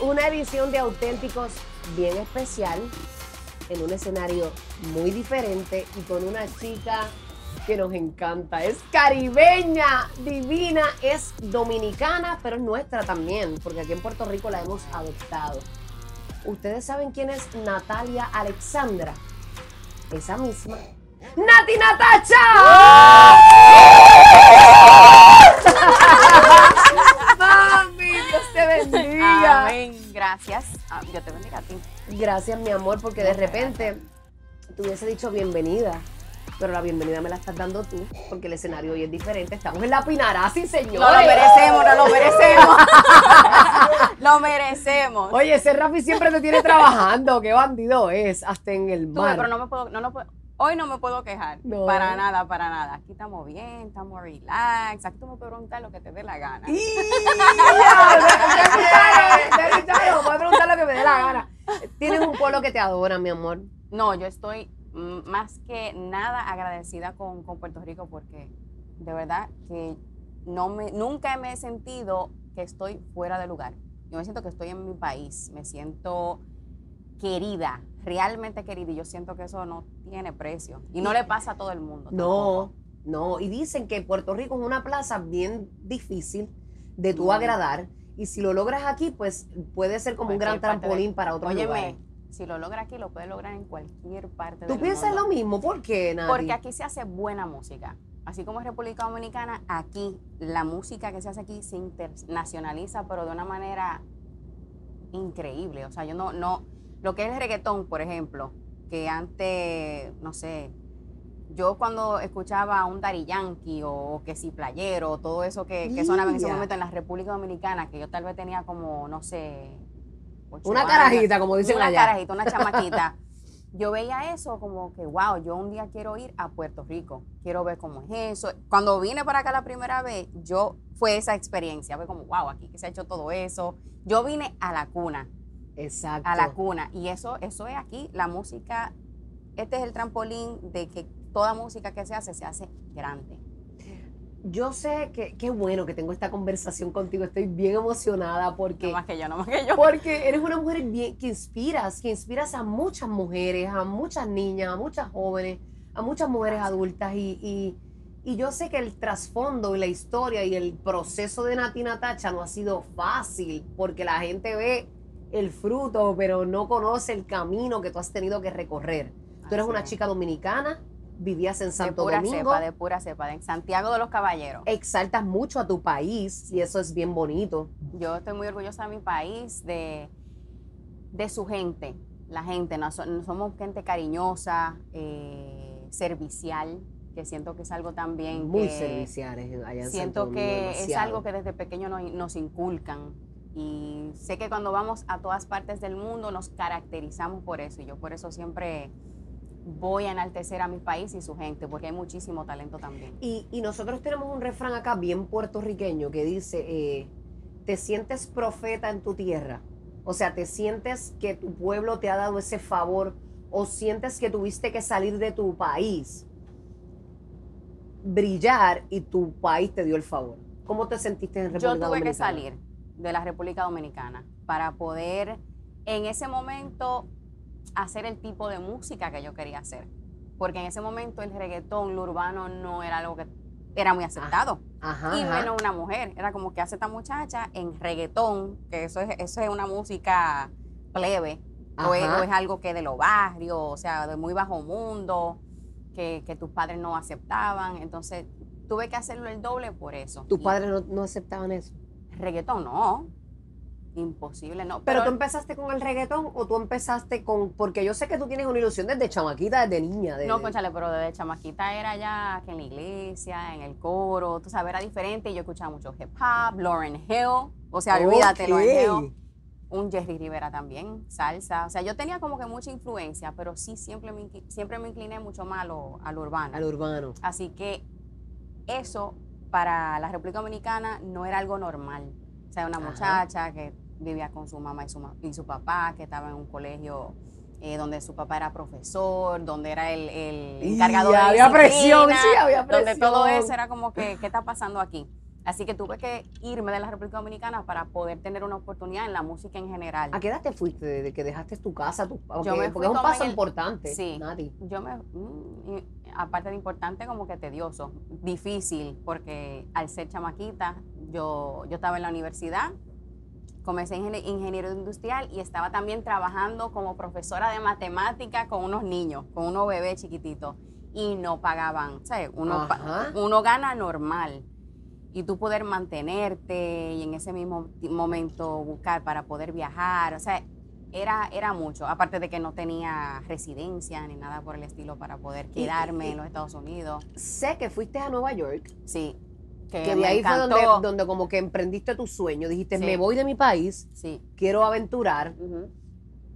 una edición de auténticos bien especial en un escenario muy diferente y con una chica que nos encanta. Es caribeña, divina, es dominicana, pero es nuestra también, porque aquí en Puerto Rico la hemos adoptado. ¿Ustedes saben quién es Natalia Alexandra? Esa misma. ¡Nati Natacha! Amén. Gracias. Ah, Yo te bendiga a ti. Gracias, mi amor, porque de repente te hubiese dicho bienvenida. Pero la bienvenida me la estás dando tú, porque el escenario hoy es diferente. Estamos en la Pinarasi, señores. No lo merecemos, no lo merecemos. lo merecemos. Oye, ese Rafi siempre te tiene trabajando. Qué bandido es, hasta en el Tú, mar. pero no me puedo, no, no puedo- hoy no me puedo quejar. No. Para nada, para nada. Aquí estamos bien, estamos relax. Aquí tú me puedes preguntar lo que te dé la gana. ¡Y! Puedes preguntar lo que me dé la gana. Tienes un pueblo que te adora, mi amor. No, yo estoy mm, más que nada agradecida con, con Puerto Rico porque de verdad que no me, nunca me he sentido que estoy fuera de lugar. Yo me siento que estoy en mi país, me siento querida, realmente querida y yo siento que eso no tiene precio y no le pasa a todo el mundo. No, no. Y dicen que Puerto Rico es una plaza bien difícil de tú Muy. agradar. Y si lo logras aquí, pues puede ser como un gran trampolín para otros Óyeme, lugares. si lo logra aquí, lo puede lograr en cualquier parte ¿Tú del piensas mundo. lo mismo? ¿Por qué, Nati? Porque aquí se hace buena música. Así como en República Dominicana, aquí la música que se hace aquí se internacionaliza, pero de una manera increíble. O sea, yo no, no, lo que es el reggaetón, por ejemplo, que antes, no sé, yo cuando escuchaba a un Dari Yankee o que si Playero, todo eso que, que sonaba en ese momento en la República Dominicana, que yo tal vez tenía como, no sé, ocho Una años, carajita, como dicen una allá. carajita, una chamaquita. Yo veía eso como que, wow, yo un día quiero ir a Puerto Rico, quiero ver cómo es eso. Cuando vine para acá la primera vez, yo fue esa experiencia, fue como, wow, aquí que se ha hecho todo eso. Yo vine a la cuna, Exacto. a la cuna, y eso, eso es aquí, la música, este es el trampolín de que toda música que se hace, se hace grande. Yo sé que qué bueno que tengo esta conversación contigo. Estoy bien emocionada porque No más que yo, no más que yo. Porque eres una mujer bien, que inspiras, que inspiras a muchas mujeres, a muchas niñas, a muchas jóvenes, a muchas mujeres adultas. Y, y- y yo sé que el trasfondo y la historia y el proceso de Nati Natacha no ha sido fácil, porque la gente ve el fruto, pero no conoce el camino que tú has tenido que recorrer. Tú eres una chica dominicana, vivías en de Santo pura Domingo, cepa, de pura cepa, de Santiago de los Caballeros. exaltas mucho a tu país y eso es bien bonito. Yo estoy muy orgullosa de mi país, de, de su gente, la gente. no so- no somos gente cariñosa, eh, servicial, que siento que es algo también Muy que serviciales allá en Santo siento Domingo, que es algo que desde pequeño nos, nos inculcan. Y sé que cuando vamos a todas partes del mundo nos caracterizamos por eso. Y yo por eso siempre voy a enaltecer a mi país y su gente, porque hay muchísimo talento también. Y, y nosotros tenemos un refrán acá bien puertorriqueño que dice, eh, te sientes profeta en tu tierra. O sea, te sientes que tu pueblo te ha dado ese favor o sientes que tuviste que salir de tu país, brillar y tu país te dio el favor. ¿Cómo te sentiste en República Yo tuve que Dominicana? salir de la República Dominicana para poder en ese momento hacer el tipo de música que yo quería hacer. Porque en ese momento el reggaetón, lo urbano no era algo que era muy aceptado. Ajá, y ajá. menos una mujer. Era como que hace esta muchacha en reggaetón, que eso es, eso es una música plebe, o es, Ajá. o es algo que de los barrios, o sea, de muy bajo mundo, que, que tus padres no aceptaban. Entonces tuve que hacerlo el doble por eso. ¿Tus padres no, no aceptaban eso? Reggaetón, no. Imposible, no. Pero tú empezaste con el reggaetón o tú empezaste con... Porque yo sé que tú tienes una ilusión desde chamaquita, desde niña. No, conchale, pero desde chamaquita era ya que en la iglesia, en el coro, tú sabes, era diferente. y Yo escuchaba mucho hip hop, Lauren Hill, o sea, olvídate, Ok. Lauren Hill. Un Jerry Rivera también, salsa. O sea, yo tenía como que mucha influencia, pero sí siempre me, siempre me incliné mucho más a lo, a lo urbano. Al urbano. Así que eso para la República Dominicana no era algo normal. O sea, una Ajá. muchacha que vivía con su mamá y su, ma- y su papá, que estaba en un colegio eh, donde su papá era profesor, donde era el, el Y encargado de había presión, sí, había Donde todo presión. eso era como que, ¿qué está pasando aquí? Así que tuve que irme de la República Dominicana para poder tener una oportunidad en la música en general. ¿A qué edad te fuiste desde que dejaste tu casa? Tu, porque, Yo me fui porque es un paso el- importante, Sí. Yo me, mm, aparte de importante, como que tedioso, difícil, porque al ser chamaquita, yo, yo estaba en la universidad, comencé ingenie- ingeniero industrial y estaba también trabajando como profesora de matemática con unos niños, con unos bebés chiquititos, y no pagaban, ¿sabes? Uno, Ajá. uno gana normal. Y tú poder mantenerte y en ese mismo momento buscar para poder viajar, o sea, era, era mucho, aparte de que no tenía residencia ni nada por el estilo para poder quedarme y- en los Estados Unidos. Sé que fuiste a Nueva York, Sí. Que, que de ahí fue donde, donde como que emprendiste tu sueño. Dijiste, Sí. me voy de mi país, Sí. quiero aventurar.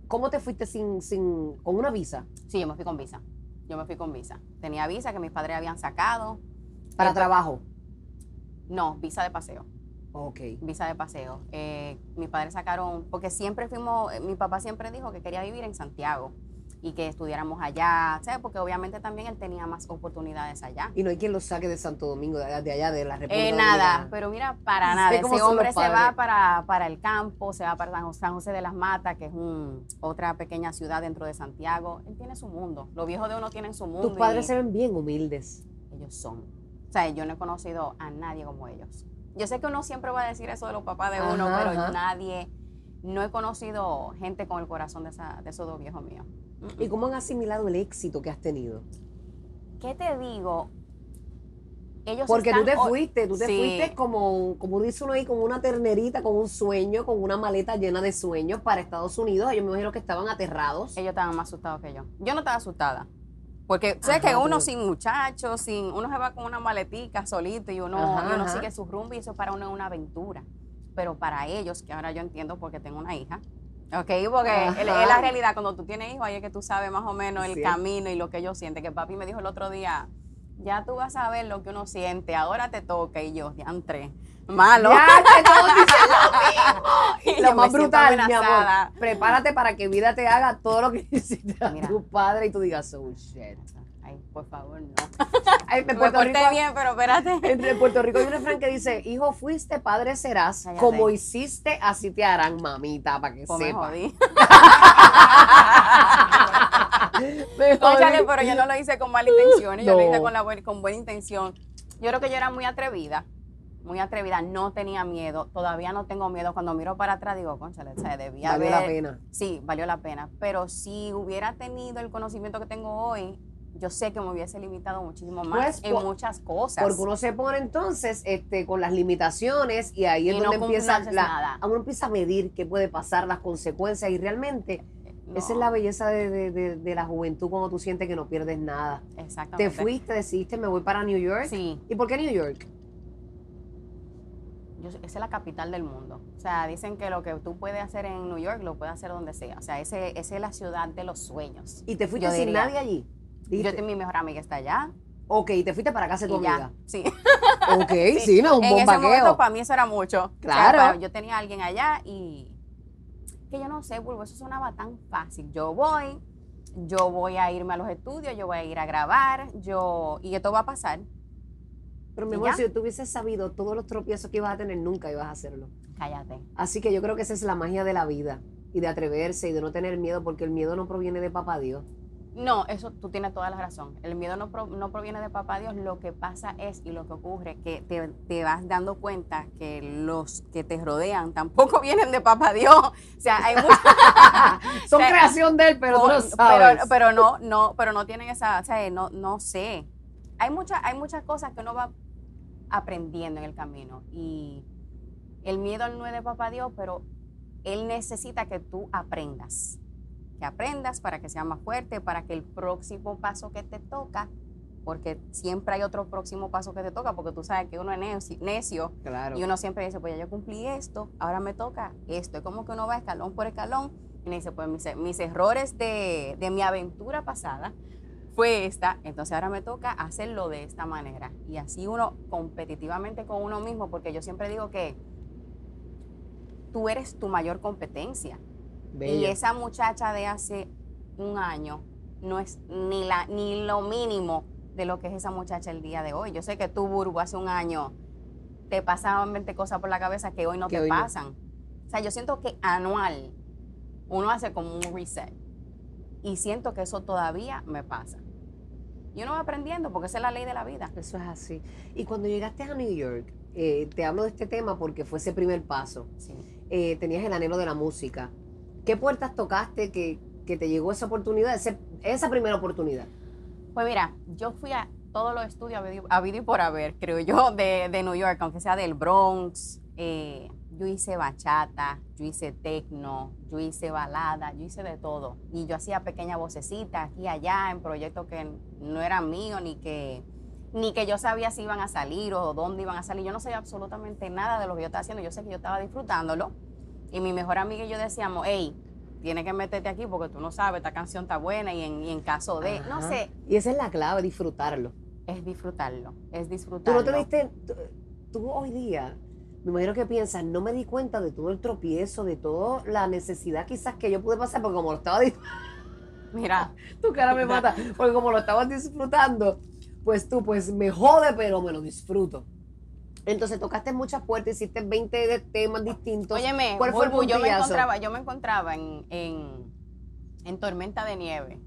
¿Cómo te fuiste sin, sin, con una visa? Sí, yo me fui con visa. Yo me fui con visa. Tenía visa que mis padres habían sacado. Para trabajo. No, visa de paseo. Ok. Visa de paseo. Eh, mis padres sacaron, porque siempre fuimos, eh, mi papá siempre dijo que quería vivir en Santiago y que estudiáramos allá, ¿sabes? Porque obviamente también él tenía más oportunidades allá. Y no hay quien lo saque de Santo Domingo, de, de allá, de la República Eh, nada, Dominicana. pero mira, para nada. Ese hombre se va para, para el campo, se va para San José, San José de las Matas, que es un, otra pequeña ciudad dentro de Santiago. Él tiene su mundo. Los viejos de uno tienen su mundo. Tus padres y se ven bien humildes. ellos son. O sea, yo no he conocido a nadie como ellos. Yo sé que uno siempre va a decir eso de los papás de uno, Ajá, pero ajá. nadie, no he conocido gente con el corazón de, esa- de esos dos viejos míos. ¿Y cómo han asimilado el éxito que has tenido? ¿Qué te digo? Ellos Porque tú te fuiste, tú te Sí. fuiste como, como dice uno ahí, como una ternerita, con un sueño, con una maleta llena de sueños para Estados Unidos. Ellos me imagino que estaban aterrados. Ellos estaban más asustados que yo. Yo no estaba asustada. Porque Ajá, que uno sin muchachos, sin, uno se va con una maletica solito y uno, Ajá, y uno sigue su rumbo y eso para uno es una aventura. Pero para ellos, que ahora yo entiendo porque tengo una hija, ¿ok? Porque es la realidad, cuando tú tienes hijos, ahí es que tú sabes más o menos el Sí. camino y lo que ellos sienten. Que papi me dijo el otro día, ya tú vas a ver lo que uno siente, ahora te toca. Y yo, ya entré. Malo. Ya, que todos dicen lo Y mismo. yo Lo me más brutal, mi amor. Prepárate para que vida te haga todo lo que Mira. tu padre y tú digas, oh shit. Ay, por favor, no. Ay, Me Puerto porté Rico, bien, pero espérate. en Puerto Rico hay un refrán que dice, hijo fuiste, padre serás, Cállate. como hiciste, así te harán, mamita, para que Pues me sepa. jodí. Me jodí. pero yo no lo hice con mala intención, yo lo hice con, la con buena intención. Yo creo que yo era muy atrevida, muy atrevida, no tenía miedo, todavía no tengo miedo. Cuando miro para atrás digo, conchale, o sea, debía Valió haber... la pena. Sí, valió la pena, pero si hubiera tenido el conocimiento que tengo hoy, yo sé que me hubiese limitado muchísimo más Pues, en por- muchas cosas. Porque uno se pone entonces este, con las limitaciones y ahí es Y donde no empieza la, nada. uno empieza a medir qué puede pasar, las consecuencias y realmente No, esa es la belleza de, de- de- de la juventud cuando tú sientes que no pierdes nada. Exactamente. Te fuiste, decidiste, me voy para New York. Sí, ¿Y por qué New York? Yo- esa es la capital del mundo. O sea, dicen que lo que tú puedes hacer en New York lo puedes hacer donde sea. O sea, ese, esa es la ciudad de los sueños. ¿Y te fuiste Yo sin diría- nadie allí? Yo Dijiste, tengo mi mejor amiga está allá. ok, te fuiste para casa de tu y ya. amiga. Sí. Ok, sí, no, un en ese momento para mí eso era mucho. O sea, Claro. yo tenía a alguien allá y que yo no sé, Bulbo, eso sonaba tan fácil. Yo voy, yo voy a irme a los estudios, yo voy a ir a grabar, yo y esto va a pasar. Pero mi ¿Y amor, ya? si tú hubieses sabido todos los tropiezos que ibas a tener, nunca ibas a hacerlo. Cállate. Así que yo creo que esa es la magia de la vida y de atreverse y de no tener miedo, porque el miedo no proviene de papá Dios. No, eso tú tienes toda la razón. El miedo no, pro- no proviene de papá Dios. Lo que pasa es y lo que ocurre que te, te vas dando cuenta que los que te rodean tampoco vienen de papá Dios. O sea, hay muchos Son sea, creación de él, pero tú Por- lo sabes. pero, pero no, no, pero no tienen esa, o sea, no, no sé. Hay muchas, hay muchas cosas que uno va aprendiendo en el camino. Y el miedo no es de papá Dios, pero él necesita que tú aprendas. Que aprendas para que sea más fuerte, para que el próximo paso que te toca, porque siempre hay otro próximo paso que te toca, porque tú sabes que uno es necio, necio claro. y uno siempre dice, pues ya yo cumplí esto, ahora me toca esto. Es como que uno va escalón por escalón y me dice, pues mis, mis errores de, de mi aventura pasada fue esta, entonces ahora me toca hacerlo de esta manera. Y así uno competitivamente con uno mismo, porque yo siempre digo que tú eres tu mayor competencia. Y esa muchacha de hace un año no es ni, la, ni lo mínimo de lo que es esa muchacha el día de hoy. Yo sé que tú, Burbu, hace un año te pasaban 20 cosas por la cabeza que hoy no Que te hoy no. pasan. O sea, yo siento que anual uno hace como un reset. Y siento que eso todavía me pasa. Y uno va aprendiendo porque esa es la ley de la vida. Eso es así. Y cuando llegaste a New York, eh, te hablo de este tema porque fue ese primer paso. Sí. Eh, tenías el anhelo de la música. ¿Qué puertas tocaste que, que te llegó esa oportunidad, ese- esa primera oportunidad? Pues mira, yo fui a todos los estudios habido- y por haber, creo yo, de, de New York, aunque sea del Bronx. eh, yo hice bachata, yo hice tecno, yo hice balada, yo hice de todo. Y yo hacía pequeñas vocecitas aquí y allá en proyectos que no eran míos ni que, ni que yo sabía si iban a salir o dónde iban a salir. Yo no sabía absolutamente nada de lo que yo estaba haciendo. Yo sé que yo estaba disfrutándolo. Y mi mejor amiga y yo decíamos, hey, tienes que meterte aquí porque tú no sabes, esta canción está buena y en, y en caso de, no sé, Y esa es la clave, disfrutarlo. es disfrutarlo, es Tú disfrutarlo. no te diste, tú, tú hoy día, me imagino que piensas, no me di cuenta de todo el tropiezo, de toda la necesidad quizás que yo pude pasar, porque como lo estaba Mira, tu cara me mata, porque como lo estabas disfrutando, pues tú, pues me jode, pero me lo disfruto. Entonces tocaste muchas puertas, hiciste 20 de temas distintos. óyeme, ¿Cuál fue el yo me encontraba, yo me encontraba en, en, en tormenta de nieve,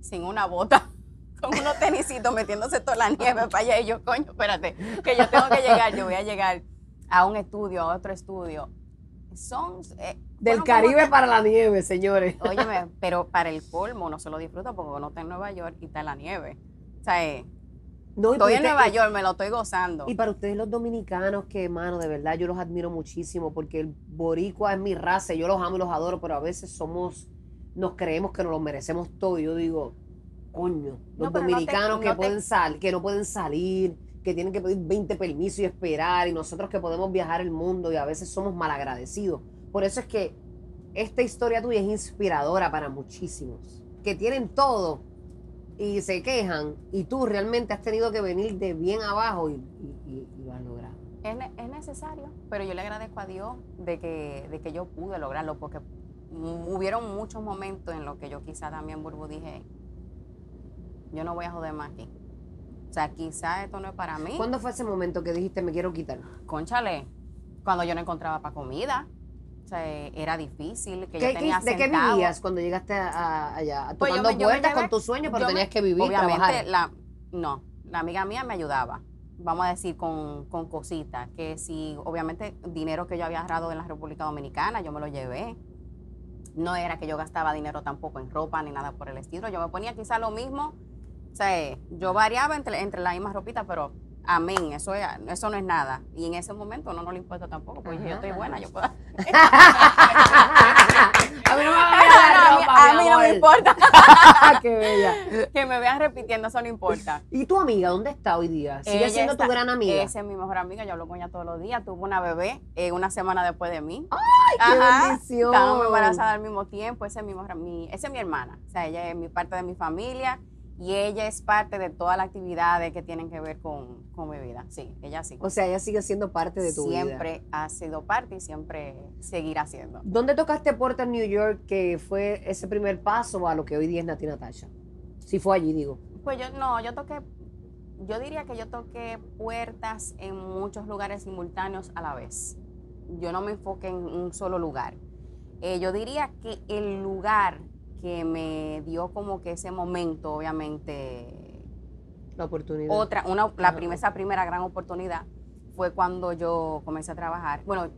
sin una bota, con unos tenisitos metiéndose toda la nieve para allá. Y yo, coño, espérate, que yo tengo que llegar, yo voy a llegar a un estudio, a otro estudio. Son... eh, Del Caribe que- para la nieve, señores. Óyeme, pero para el colmo no se lo disfruta porque uno está en Nueva York y está en la nieve. O sea, eh, No, estoy en Nueva York, me lo estoy gozando. Y para ustedes los dominicanos, que mano, de verdad yo los admiro muchísimo porque el boricua es mi raza, yo los amo y los adoro, pero a veces somos, nos creemos que nos lo merecemos todo. Y yo digo, coño, los No, pero no te- dominicanos que no te- pueden sal, que no pueden salir, que tienen que pedir 20 permisos y esperar, y nosotros que podemos viajar el mundo y a veces somos malagradecidos. Por eso es que esta historia tuya es inspiradora para muchísimos, que tienen todo y se quejan, y tú realmente has tenido que venir de bien abajo y, y- y- lo has logrado. Es, es necesario, pero yo le agradezco a Dios de que, de que yo pude lograrlo, porque hubieron muchos momentos en los que yo quizá también, Burbu, dije, yo no voy a joder más aquí. O sea, quizá esto no es para mí. ¿Cuándo fue ese momento que dijiste me quiero quitar? Conchale, cuando yo no encontraba para comida, o sea, era difícil, que ¿Qué- yo tenía ¿De qué vivías cuando llegaste a- a- allá? Pues me- me puertas llevé- con tus sueños, pero me- tenías que vivir, Obviamente, trabajar. la, no, la amiga mía me ayudaba, vamos a decir, con, con cositas, que si, obviamente, dinero que yo había agarrado en la República Dominicana, yo me lo llevé. No era que yo gastaba dinero tampoco en ropa ni nada por el estilo. Yo me ponía quizá lo mismo. O sea, yo variaba entre, entre la misma ropita, pero amén, eso, es- eso no es nada. Y en ese momento no, no le importa tampoco, porque yo Ajá, estoy ajá. buena, yo puedo... a mí no me va a mí, a no me importa. Qué bella. que me vean repitiendo, eso no importa. ¿Y tu amiga dónde está hoy día? ¿Sigue Ella siendo está- tu gran amiga? Esa es mi mejor amiga, yo hablo con ella todos los días. Tuvo una bebé eh, una semana después de mí. ¡Qué bendición! Estábamos embarazadas al mismo tiempo. Esa es mi, mi- esa es mi hermana. O sea, ella es mi parte de mi familia y ella es parte de todas las actividades que tienen que ver con, con mi vida. Sí, ella sí. O sea, ella sigue siendo parte de tu vida. siempre ha sido parte y siempre seguirá siendo. ¿Dónde tocaste puerta en New York que fue ese primer paso a lo que hoy día es Nati Natasha? Si fue allí, digo. Pues yo no, yo toqué, yo diría que yo toqué puertas en muchos lugares simultáneos a la vez. Yo no me enfoqué en un solo lugar. Eh, yo diría que el lugar que me dio como que ese momento, obviamente, La oportunidad. otra, una, la primera, esa primera gran oportunidad fue cuando yo comencé a trabajar. Bueno,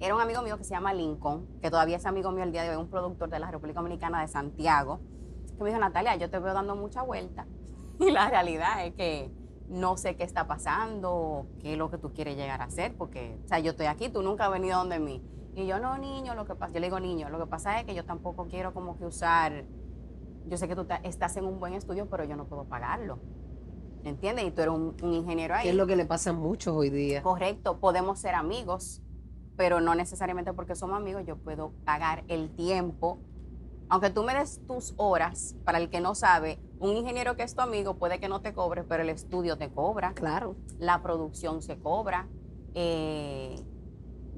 era un amigo mío que se llama Lincoln, que todavía es amigo mío el día de hoy, un productor de la República Dominicana de Santiago, que me dijo, Natalia, yo te veo dando mucha vuelta. Y la realidad es que no sé qué está pasando, qué es lo que tú quieres llegar a hacer, porque, o sea, yo estoy aquí, tú nunca has venido donde mí. Y yo, no, niño, lo que pasa, yo le digo, niño, lo que pasa es que yo tampoco quiero como que usar, yo sé que tú estás en un buen estudio, pero yo no puedo pagarlo. ¿Entiendes? Y tú eres un, un ingeniero ahí. Que es lo que le pasa a muchos hoy día. Correcto, podemos ser amigos, pero no necesariamente porque somos amigos yo puedo pagar el tiempo. Aunque tú me des tus horas, para el que no sabe, un ingeniero que es tu amigo puede que no te cobre, pero el estudio te cobra, Claro. la producción se cobra. Eh,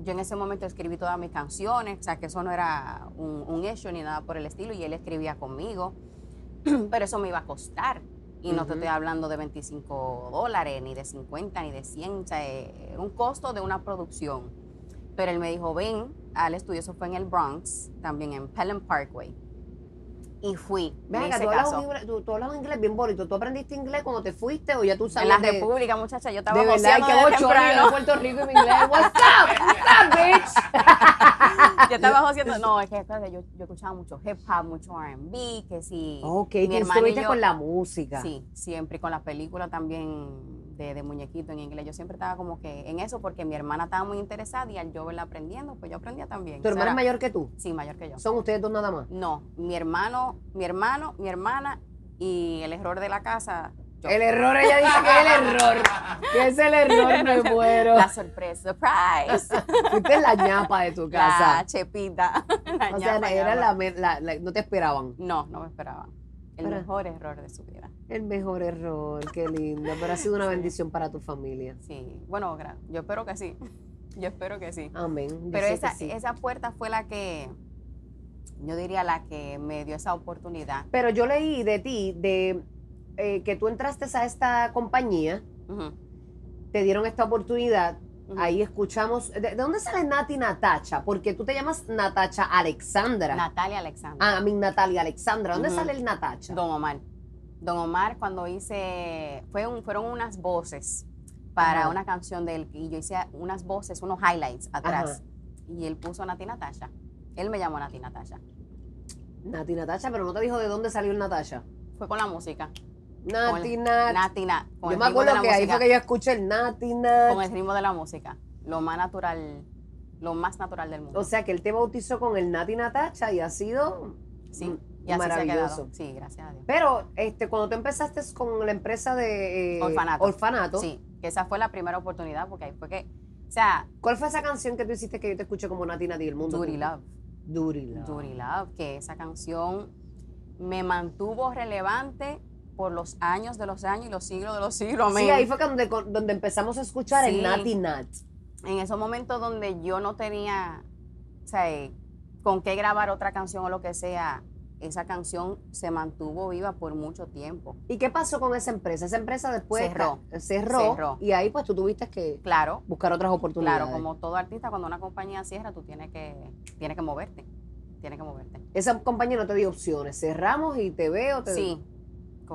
yo en ese momento escribí todas mis canciones, o sea que eso no era un, un issue ni nada por el estilo, y él escribía conmigo, pero eso me iba a costar. Y no te estoy hablando de 25 dólares, ni de 50, ni de 100. O sea, eh, era un costo de una producción. Pero él me dijo, ven al estudio, eso fue en el Bronx, también en Pelham Parkway. Y fui, Venga, tú hablas, un inglés, tú, tú hablas un inglés bien bonito. ¿Tú aprendiste inglés cuando te fuiste o ya tú En sabes la de, República, muchacha, yo estaba de verdad? que de temprano. Puerto Rico y mi inglés. What's up? What's up, bitch? Yo estaba haciendo, no, es que espérate, yo, yo escuchaba mucho hip hop, mucho R&B, que sí. Ok, mi te instruiste yo- con la música. Sí, siempre y con las películas también de, de muñequito en inglés. Yo siempre estaba como que en eso porque mi hermana estaba muy interesada y al yo verla aprendiendo, pues yo aprendía también. ¿Tu O sea, hermana es mayor que tú? Sí, mayor que yo. ¿Son ustedes dos nada más? No, mi hermano, mi hermano, mi hermana y el error de la casa. yo. El error, ella dice que es el error. Que es el error, me muero. La sorpresa, surprise. Fuiste la ñapa de tu la casa. chepita. la o sea, ñapa, era ñapa. la, me- la- la- no te esperaban. No, no me esperaba. El mejor error de su vida. El mejor error, qué lindo. Pero ha sido una bendición para tu familia. Sí, bueno, yo espero que sí. Yo espero que sí. Amén. Yo Pero esa, sí. esa puerta fue la que, yo diría la que me dio esa oportunidad. Pero yo leí de ti, de eh, que tú entraste a esta compañía, te dieron esta oportunidad. Ahí escuchamos. ¿De, de dónde sale Nati Natacha? Porque tú te llamas Natacha Alexandra. Natalia Alexandra. ah, a mí Natalia Alexandra. ¿Dónde sale el Natacha? Don Omar. Don Omar cuando hice, fue un- fueron unas voces para Ajá. una canción de él y yo hice unas voces, unos highlights atrás. Ajá. Y él puso Nati Natasha. Él me llamó Nati Natasha. Nati Natacha, pero no te dijo de dónde salió el Natacha. Fue con la música. Nati Nat. Nati Na- con Yo me acuerdo que ahí fue que yo escuché el Nati Nat. con el ritmo de la música. Lo más natural, lo más natural del mundo. O sea que él te bautizó con el Nati Natacha y ha sido sí, y así se ha maravilloso. quedado. Sí, gracias a Dios. Pero este, cuando tú empezaste con la empresa de eh, Orfanato. orfanato, Sí, que esa fue la primera oportunidad porque ahí fue que, o sea, ¿cuál fue esa canción que tú hiciste que yo te escuché como Nati Nati el mundo? Dirty Love, Duty Love. Dirty Love, que esa canción me mantuvo relevante por los años de los años y los siglos de los siglos. Sí, ahí fue donde, donde empezamos a escuchar el. Nati Nat. En esos momentos donde yo no tenía, o sea, eh, con qué grabar otra canción o lo que sea, esa canción se mantuvo viva por mucho tiempo. ¿Y qué pasó con esa empresa? Esa empresa después cerró, Cerró. y ahí pues tú tuviste que Claro, buscar otras oportunidades. Claro, como todo artista, cuando una compañía cierra, tú tienes que, tienes que moverte. Tienes que moverte. Esa compañía no te dio opciones. Cerramos y te veo. Te... Sí,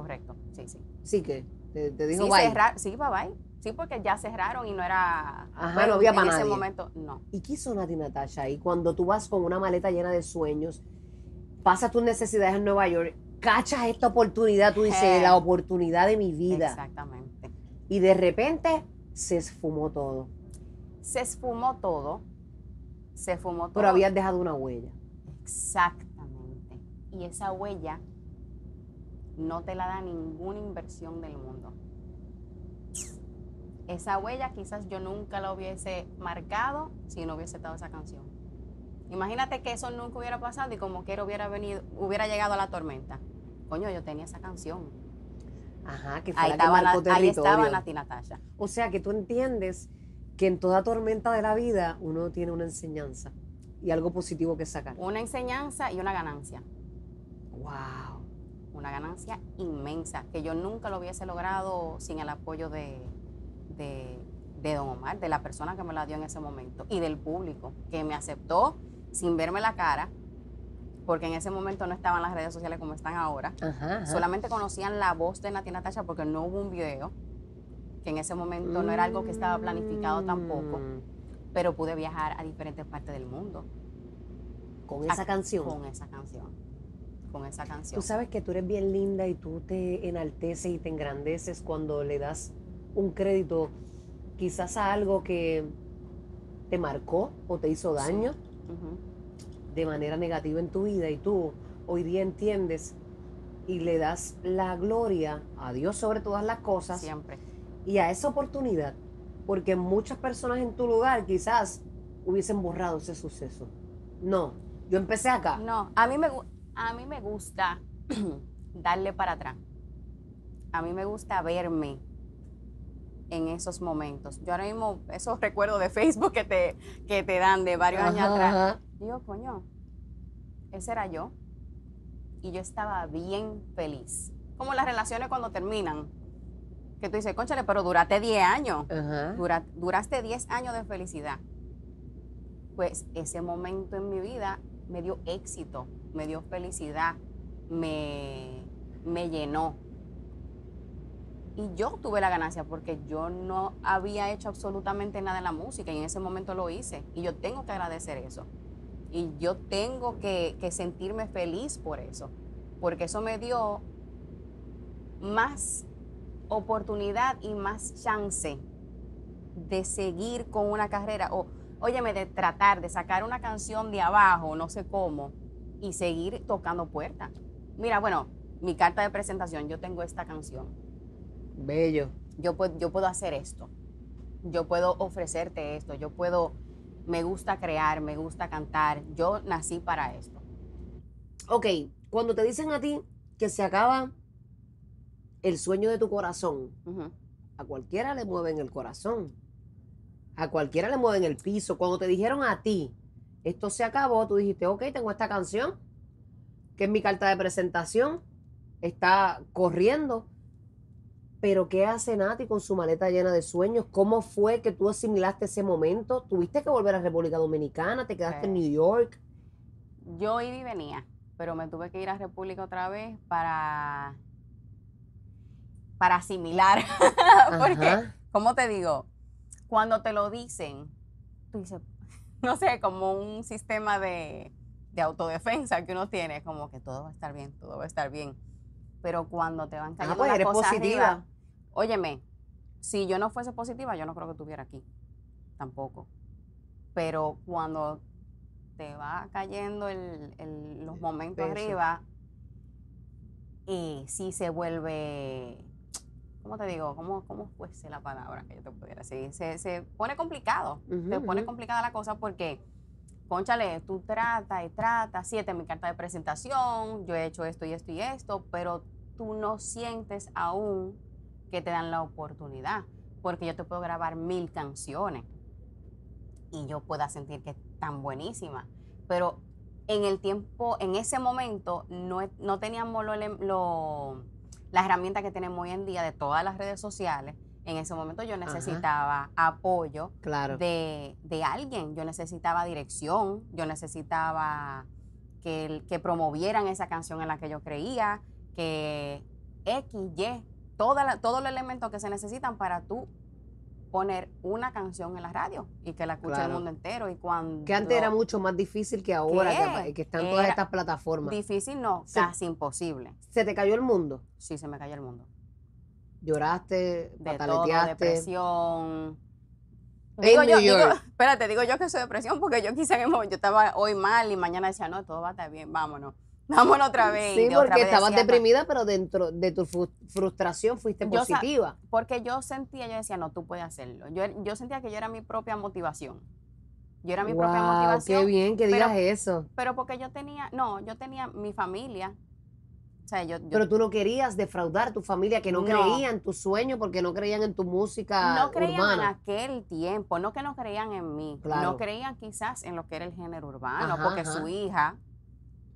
correcto. Sí, sí. Sí que te, te dijo sí, bye. cerrar, sí, bye bye. Sí, porque ya cerraron y no era. Ajá, no había en para ese nadie. momento, no. ¿Y qué hizo Nati Natasha ahí? Cuando tú vas con una maleta llena de sueños, pasas tus necesidades en Nueva York, cachas esta oportunidad, tú dices, Eh. la oportunidad de mi vida. Exactamente. Y de repente se esfumó todo. Se esfumó todo. Se esfumó todo. Pero habías dejado una huella. Exactamente. Y esa huella no te la da ninguna inversión del mundo. Esa huella quizás yo nunca la hubiese marcado si no hubiese estado esa canción. Imagínate que eso nunca hubiera pasado y como quiera hubiera venido, hubiera llegado a la tormenta. Coño, yo tenía esa canción. Ajá, que fue Ahí la que marcó Na- ahí estaba Nati Natasha. O sea que tú entiendes que en toda tormenta de la vida uno tiene una enseñanza y algo positivo que sacar. Una enseñanza y una ganancia. Wow. Una ganancia inmensa que yo nunca lo hubiese logrado sin el apoyo de, de, de don Omar, de la persona que me la dio en ese momento y del público que me aceptó sin verme la cara, porque en ese momento no estaban las redes sociales como están ahora. Ajá, ajá. Solamente conocían la voz de Nati Natasha porque no hubo un video, que en ese momento no era algo que estaba planificado tampoco, Mm, pero pude viajar a diferentes partes del mundo Con esa a- canción. con esa canción. Con esa canción. Tú sabes que tú eres bien linda y tú te enalteces y te engrandeces cuando le das un crédito quizás a algo que te marcó o te hizo daño de manera negativa en tu vida y tú hoy día entiendes y le das la gloria a Dios sobre todas las cosas Siempre. y a esa oportunidad, porque muchas personas en tu lugar quizás hubiesen borrado ese suceso. No, yo empecé acá. No, a mí me, gu- a mí me gusta darle para atrás. A mí me gusta verme en esos momentos. Yo ahora mismo, esos recuerdos de Facebook que te, que te dan de varios años atrás, ajá. digo, coño, ese era yo. Y yo estaba bien feliz. como las relaciones cuando terminan. Que tú dices, conchale, pero duraste 10 años. Ajá. Dura- duraste 10 años de felicidad. Pues ese momento en mi vida me dio éxito, me dio felicidad, me, me llenó. Y yo tuve la ganancia porque yo no había hecho absolutamente nada en la música y en ese momento lo hice. Y yo tengo que agradecer eso. Y yo tengo que, que sentirme feliz por eso. Porque eso me dio más oportunidad y más chance de seguir con una carrera o, óyeme, de tratar de sacar una canción de abajo, no sé cómo, y seguir tocando puertas. Mira, bueno, mi carta de presentación, yo tengo esta canción, Bello. yo puedo, yo puedo hacer esto, yo puedo ofrecerte esto, yo puedo, me gusta crear, me gusta cantar, yo nací para esto. Ok, cuando te dicen a ti que se acaba el sueño de tu corazón, a cualquiera le mueven el corazón. A cualquiera le mueven el piso. Cuando te dijeron a ti, esto se acabó, tú dijiste, ok, tengo esta canción, que es mi carta de presentación, está corriendo. Pero ¿qué hace Nati con su maleta llena de sueños? ¿Cómo fue que tú asimilaste ese momento? ¿Tuviste que volver a República Dominicana? ¿Te quedaste en Sí. New York? Yo iba y venía, pero me tuve que ir a República otra vez para, para asimilar. Porque. ¿cómo te digo? Cuando te lo dicen, tú dices, no sé, como un sistema de, de autodefensa que uno tiene, como que todo va a estar bien, todo va a estar bien. Pero cuando te van Ah, cayendo pues las eres cosas positiva. arriba, óyeme, si yo no fuese positiva, yo no creo que estuviera aquí, tampoco. Pero cuando te va cayendo el- el- los momentos peso. arriba, y sí se vuelve, ¿cómo te digo? ¿Cómo, cómo fuese la palabra que yo te pudiera decir? Se, se pone complicado, Ujú, se pone complicada la cosa porque, conchale, tú tratas y tratas, es mi carta de presentación, yo he hecho esto y esto y esto, pero tú no sientes aún que te dan la oportunidad, porque yo te puedo grabar mil canciones y yo pueda sentir que es tan buenísima, pero en el tiempo, en ese momento, no, no teníamos lo, lo- las herramientas que tenemos hoy en día de todas las redes sociales. En ese momento yo necesitaba apoyo Claro. de, de alguien, yo necesitaba dirección, yo necesitaba que, el- que promovieran esa canción en la que yo creía, que X, Y, toda la- todos los elementos que se necesitan para tú poner una canción en la radio y que la escuche el mundo entero. Y cuando Que antes era mucho más difícil que ahora, que, están todas estas plataformas. difícil, no, casi imposible. ¿Se te cayó el mundo? Sí, se me cayó el mundo. ¿Lloraste? De todo, depresión. Digo yo, digo, espérate, digo yo que soy depresión porque yo quizá en el momento- yo estaba hoy mal y mañana decía, no, todo va a estar bien, vámonos. Vámonos otra vez. Sí, de porque estabas deprimida, pero dentro de tu frustración fuiste Yo positiva. Porque yo sentía, yo decía, no, tú puedes hacerlo. Yo, yo sentía que yo era mi propia motivación. Yo era mi propia motivación. qué bien que pero- digas eso. Pero porque yo tenía, no, yo tenía mi familia. O sea, yo, yo Pero tú no querías defraudar a tu familia que no, No. creía en tu sueño porque no creían en tu música no creían en urbana. aquel tiempo, no que no creían en mí, Claro. no creían quizás en lo que era el género urbano, Ajá, porque ajá. su hija,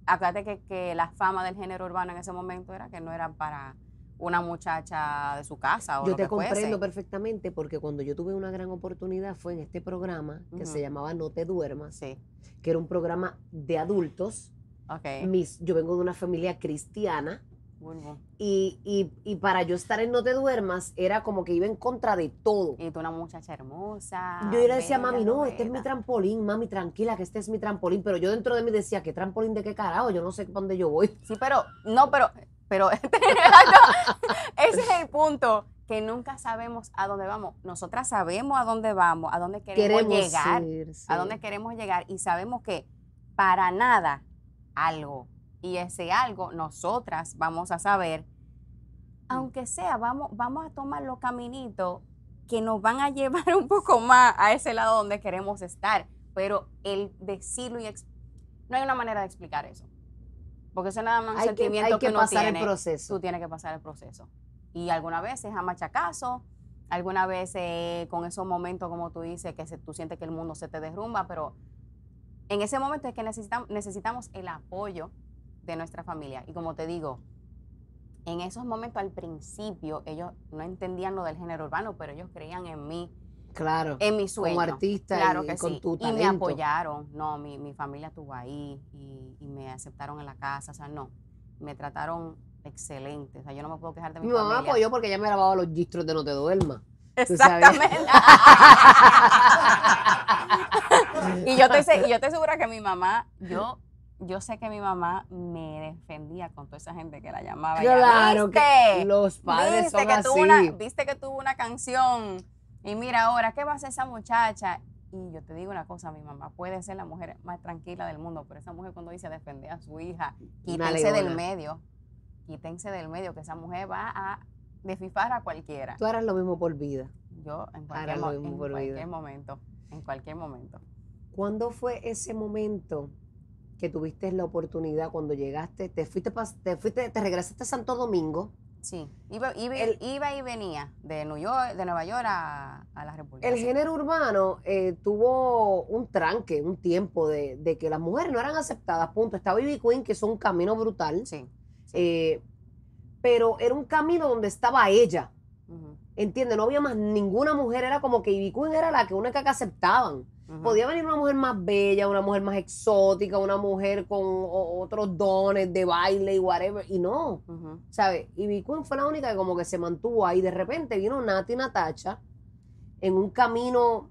acuérdate que, que la fama del género urbano en ese momento era que no era para una muchacha de su casa o Yo lo te que fuese. comprendo perfectamente porque cuando yo tuve una gran oportunidad fue en este programa que se llamaba No te duermas, Sí, que era un programa de adultos. Mis, yo vengo de una familia cristiana Bulbo. y, y- y para yo estar en No te duermas era como que iba en contra de todo. Y tú una muchacha hermosa. Yo le decía, mami, no, este es mi logreta". trampolín, mami, tranquila, que este es mi trampolín. Pero yo dentro de mí decía, ¿qué trampolín de qué carajo? Yo no sé para dónde yo voy. Sí, pero, no, pero, pero, ese es el punto, que nunca sabemos a dónde vamos. Nosotras sabemos a dónde vamos, a dónde queremos, llegar, ir, sí. a dónde queremos llegar y sabemos que para nada algo. Y ese algo nosotras vamos a saber, aunque sea, vamos, vamos a tomar los caminitos que nos van a llevar un poco más a ese lado donde queremos estar. Pero el decirlo y no hay una manera de explicar eso. Porque eso es nada más un Hay que, sentimiento hay que uno pasar tiene el proceso. tú tienes que pasar el proceso. Y algunas veces a machacazo, algunas veces con esos momentos, como tú dices, que se- tú sientes que el mundo se te derrumba, pero en ese momento es que necesitamos el apoyo de nuestra familia. Y como te digo, en esos momentos, al principio, ellos no entendían lo del género urbano, pero ellos creían en mí, Claro. en mi sueño. Como artista claro y, que con sí. tu Y me apoyaron. No, mi, mi familia estuvo ahí y, y me aceptaron en la casa. O sea, no, me trataron excelente. O sea, yo no me puedo quejar de mi, Mi mamá me familia. apoyó porque ella me lavaba los gistros de No Te Duermas. Exactamente. y, yo estoy, y yo estoy segura que mi mamá, yo, yo sé que mi mamá me defendía con toda esa gente que la llamaba. Claro "¿Viste? que los padres Viste son que así. tuvo una, viste que tuvo una canción y mira ahora, ¿qué va a hacer esa muchacha? Y yo te digo una cosa, mi mamá puede ser la mujer más tranquila del mundo, pero esa mujer cuando dice defender a su hija, quítense del medio, quítense del medio, que esa mujer va a desfifar a cualquiera. Tú harás lo mismo por vida. Yo en cualquier, lo mo- mismo en por cualquier vida. momento, en cualquier momento. ¿Cuándo fue ese momento que tuviste la oportunidad cuando llegaste? Te fuiste, pas- te fuiste, te regresaste a Santo Domingo. Sí, iba, iba, El- iba y venía de New York, de Nueva York a, a la República. El género urbano eh, tuvo un tranque, un tiempo de, de que las mujeres no eran aceptadas, punto. Estaba Ivy Queen, que es un camino brutal, Sí. sí. eh, pero era un camino donde estaba ella. Ujú, ¿Entiendes? No había más ninguna mujer, era como que Ivy Queen era la que única que aceptaban. Podía venir una mujer más bella, una mujer más exótica, una mujer con otros dones de baile y whatever, y no. ¿sabes? Ivy Queen fue la única que como que se mantuvo ahí. De repente vino Nati Natacha en un camino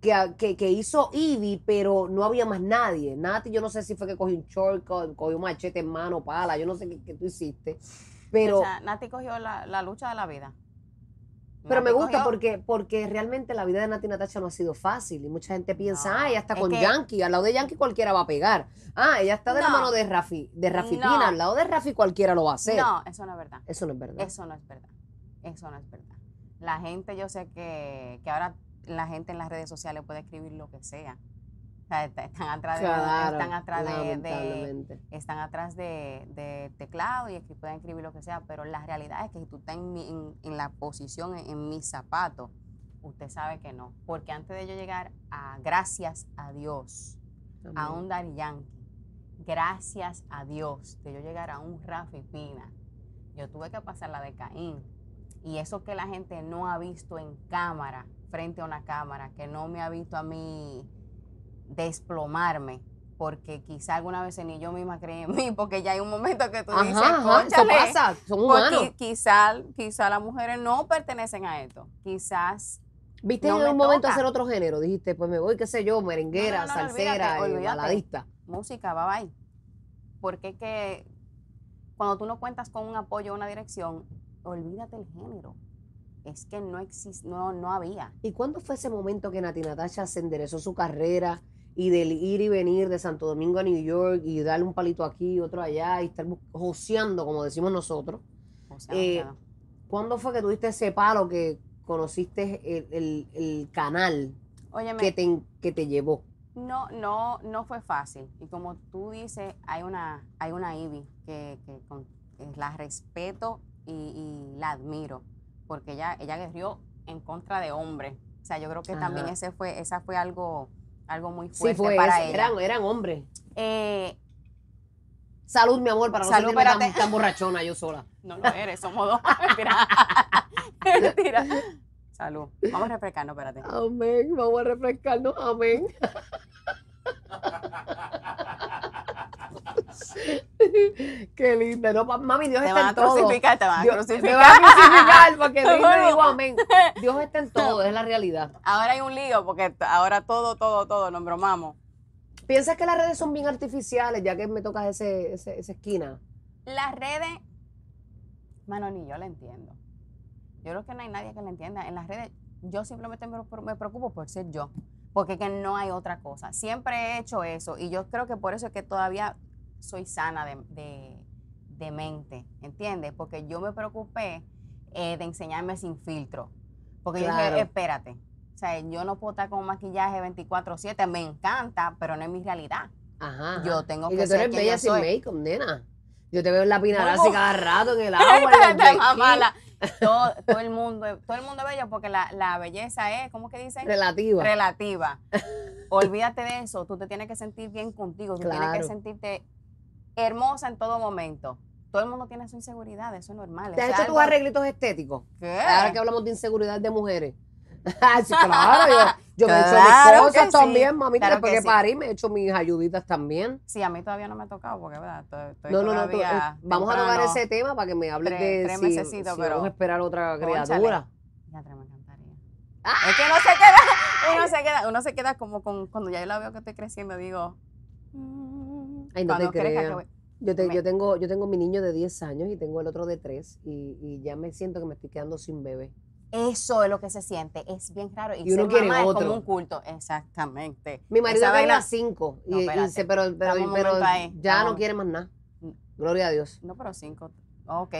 que, que, que hizo Ivy, pero no había más nadie. Nati, yo no sé si fue que cogió un shortcut, cogió un machete en mano, pala, yo no sé qué, qué tú hiciste. Pero, O sea, Nati cogió la, la lucha de la vida. Pero me gusta cogió- porque, porque realmente la vida de Nati Natacha no ha sido fácil. Y mucha gente piensa, No, ah, ella está es con que- Yankee, al lado de Yankee cualquiera va a pegar. Ah, ella está de la No. mano de Rafi, de Rafi No. Pina, al lado de Rafi cualquiera lo va a hacer. No, eso no es verdad. Eso no es verdad. Eso no es verdad. Eso no es verdad. La gente, yo sé que, que ahora la gente en las redes sociales puede escribir lo que sea. Sea, están atrás de, están atrás de- están atrás de, de teclado y escri- pueden escribir lo que sea, pero la realidad es que si tú estás en, mi- en- en la posición, en, en mis zapatos, usted sabe que no. Porque antes de yo llegar a, gracias a Dios, a un Daddy Yankee, gracias a Dios, de yo llegar a un Rafi Pina, yo tuve que pasar la de Caín. Y eso que la gente no ha visto en cámara, frente a una cámara, que no me ha visto a mí desplomarme, porque quizá alguna vez ni yo misma creí en mí, porque ya hay un momento que tú dices, Ajá, ajá, eso "Cónchale, pasa, son humanos. quizá, quizá las mujeres no pertenecen a esto. Quizás ¿Viste no en algún momento toca. hacer otro género? Dijiste, pues me voy, qué sé yo, merenguera, No, no, salsera, olvídate, eh, olvídate. baladista. música, bye bye. Porque es que cuando tú no cuentas con un apoyo, una dirección, olvídate el género. Es que no existe, no, no había. ¿Y cuándo fue ese momento que Nati Natasha se enderezó su carrera y del ir y venir de Santo Domingo a New York y darle un palito aquí, otro allá y estar joseando, como decimos nosotros? O sea, Eh, o sea, ¿Cuándo fue que tuviste ese palo que conociste el, el- el canal óyeme, que te, que te llevó? no, no, no fue fácil. Y como tú dices, hay una, hay una Ivy que, que con- la respeto y, y la admiro, porque ella, ella guerrió en contra de hombres. O sea, yo creo que también ese fue, esa fue algo, algo muy Sí, fuerte fue para ella. eran, eran hombres. Eh, Salud, mi amor, para no Salud, sentirme tan, borrachona yo sola. No lo eres, somos dos. Mentira. Mentira. Salud. Vamos a refrescarnos, espérate. Amén, vamos a refrescarnos, amén. Qué linda, no, mami, Dios Te está van a en todo. crucificar, te van a Dios, me crucificar. va a crucificar porque Bueno. dime, digo amén. Dios está en todo, es la realidad. Ahora hay un lío porque ahora todo, todo, todo nos bromamos. ¿Piensas que las redes son bien artificiales ya que me tocas ese, ese- esa esquina? Las redes, mano, ni yo la entiendo. Yo creo que no hay nadie que la entienda. En las redes, yo simplemente me, me preocupo por ser yo, porque que no hay otra cosa. Siempre he hecho eso y yo creo que por eso es que todavía soy sana de, de- de mente, ¿entiendes? Porque yo me preocupé eh, de enseñarme sin filtro. Porque yo dije, espérate, o sea, yo no puedo estar con maquillaje 24/7, me encanta, pero no es mi realidad. Ajá. ajá. Yo tengo y que que tú ser eres bella yo sin make-up, nena. Yo te veo en la Bueno. cada rato en el agua. en. Todo, todo el mundo, todo el mundo es bello porque la, la belleza es, ¿cómo que dicen? Relativa. Relativa. Olvídate de eso, tú te tienes que sentir bien contigo, tú tienes que sentirte hermosa en todo momento. todo el mundo tiene su inseguridad, eso es normal. ¿Te has hecho tus arreglitos estéticos? ¿Qué? Ahora que hablamos de inseguridad de mujeres. Sí, claro, yo, yo me he hecho mis cosas sí, también, mamita. claro Después que que sí. parí, me he hecho mis ayuditas también. Sí, a mí todavía no me ha tocado porque, ¿verdad? Estoy, estoy No, no, no. eh, todavía vamos a tocar ese tema para que me hables tres- de tres si, si pero- vamos a esperar otra criatura. Ya te me encantaría. ¡Ah! Es que uno se queda, uno se queda, uno se queda como con, cuando ya yo la veo que estoy creciendo, digo. mm, Ay, no te voy- Yo, te- Me- yo, tengo, yo tengo mi niño de 10 años y tengo el otro de 3 y, y ya me siento que me estoy quedando sin bebé. Eso es lo que se siente, es bien raro. Y, Y uno ser quiere mamá es otro. como un culto, exactamente. Mi marido Esa las 5, y, No, y se- pero, pero, ahí, ya no quiere más nada. Gloria a Dios. No, pero cinco. Ok.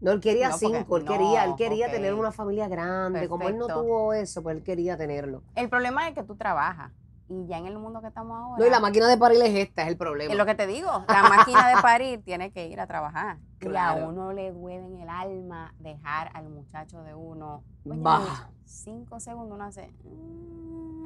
No, él quería No, cinco, él quería, él quería tener una familia grande. Como él no tuvo eso, pues él quería tenerlo. El problema es que tú trabajas. Y ya en el mundo que estamos ahora. No, y la máquina de parir es esta, es el problema. Es lo que te digo, la máquina de parir tiene que ir a trabajar. Y a uno le duele en el alma dejar al muchacho de uno. Oye, Baja. Cinco segundos uno hace. mm,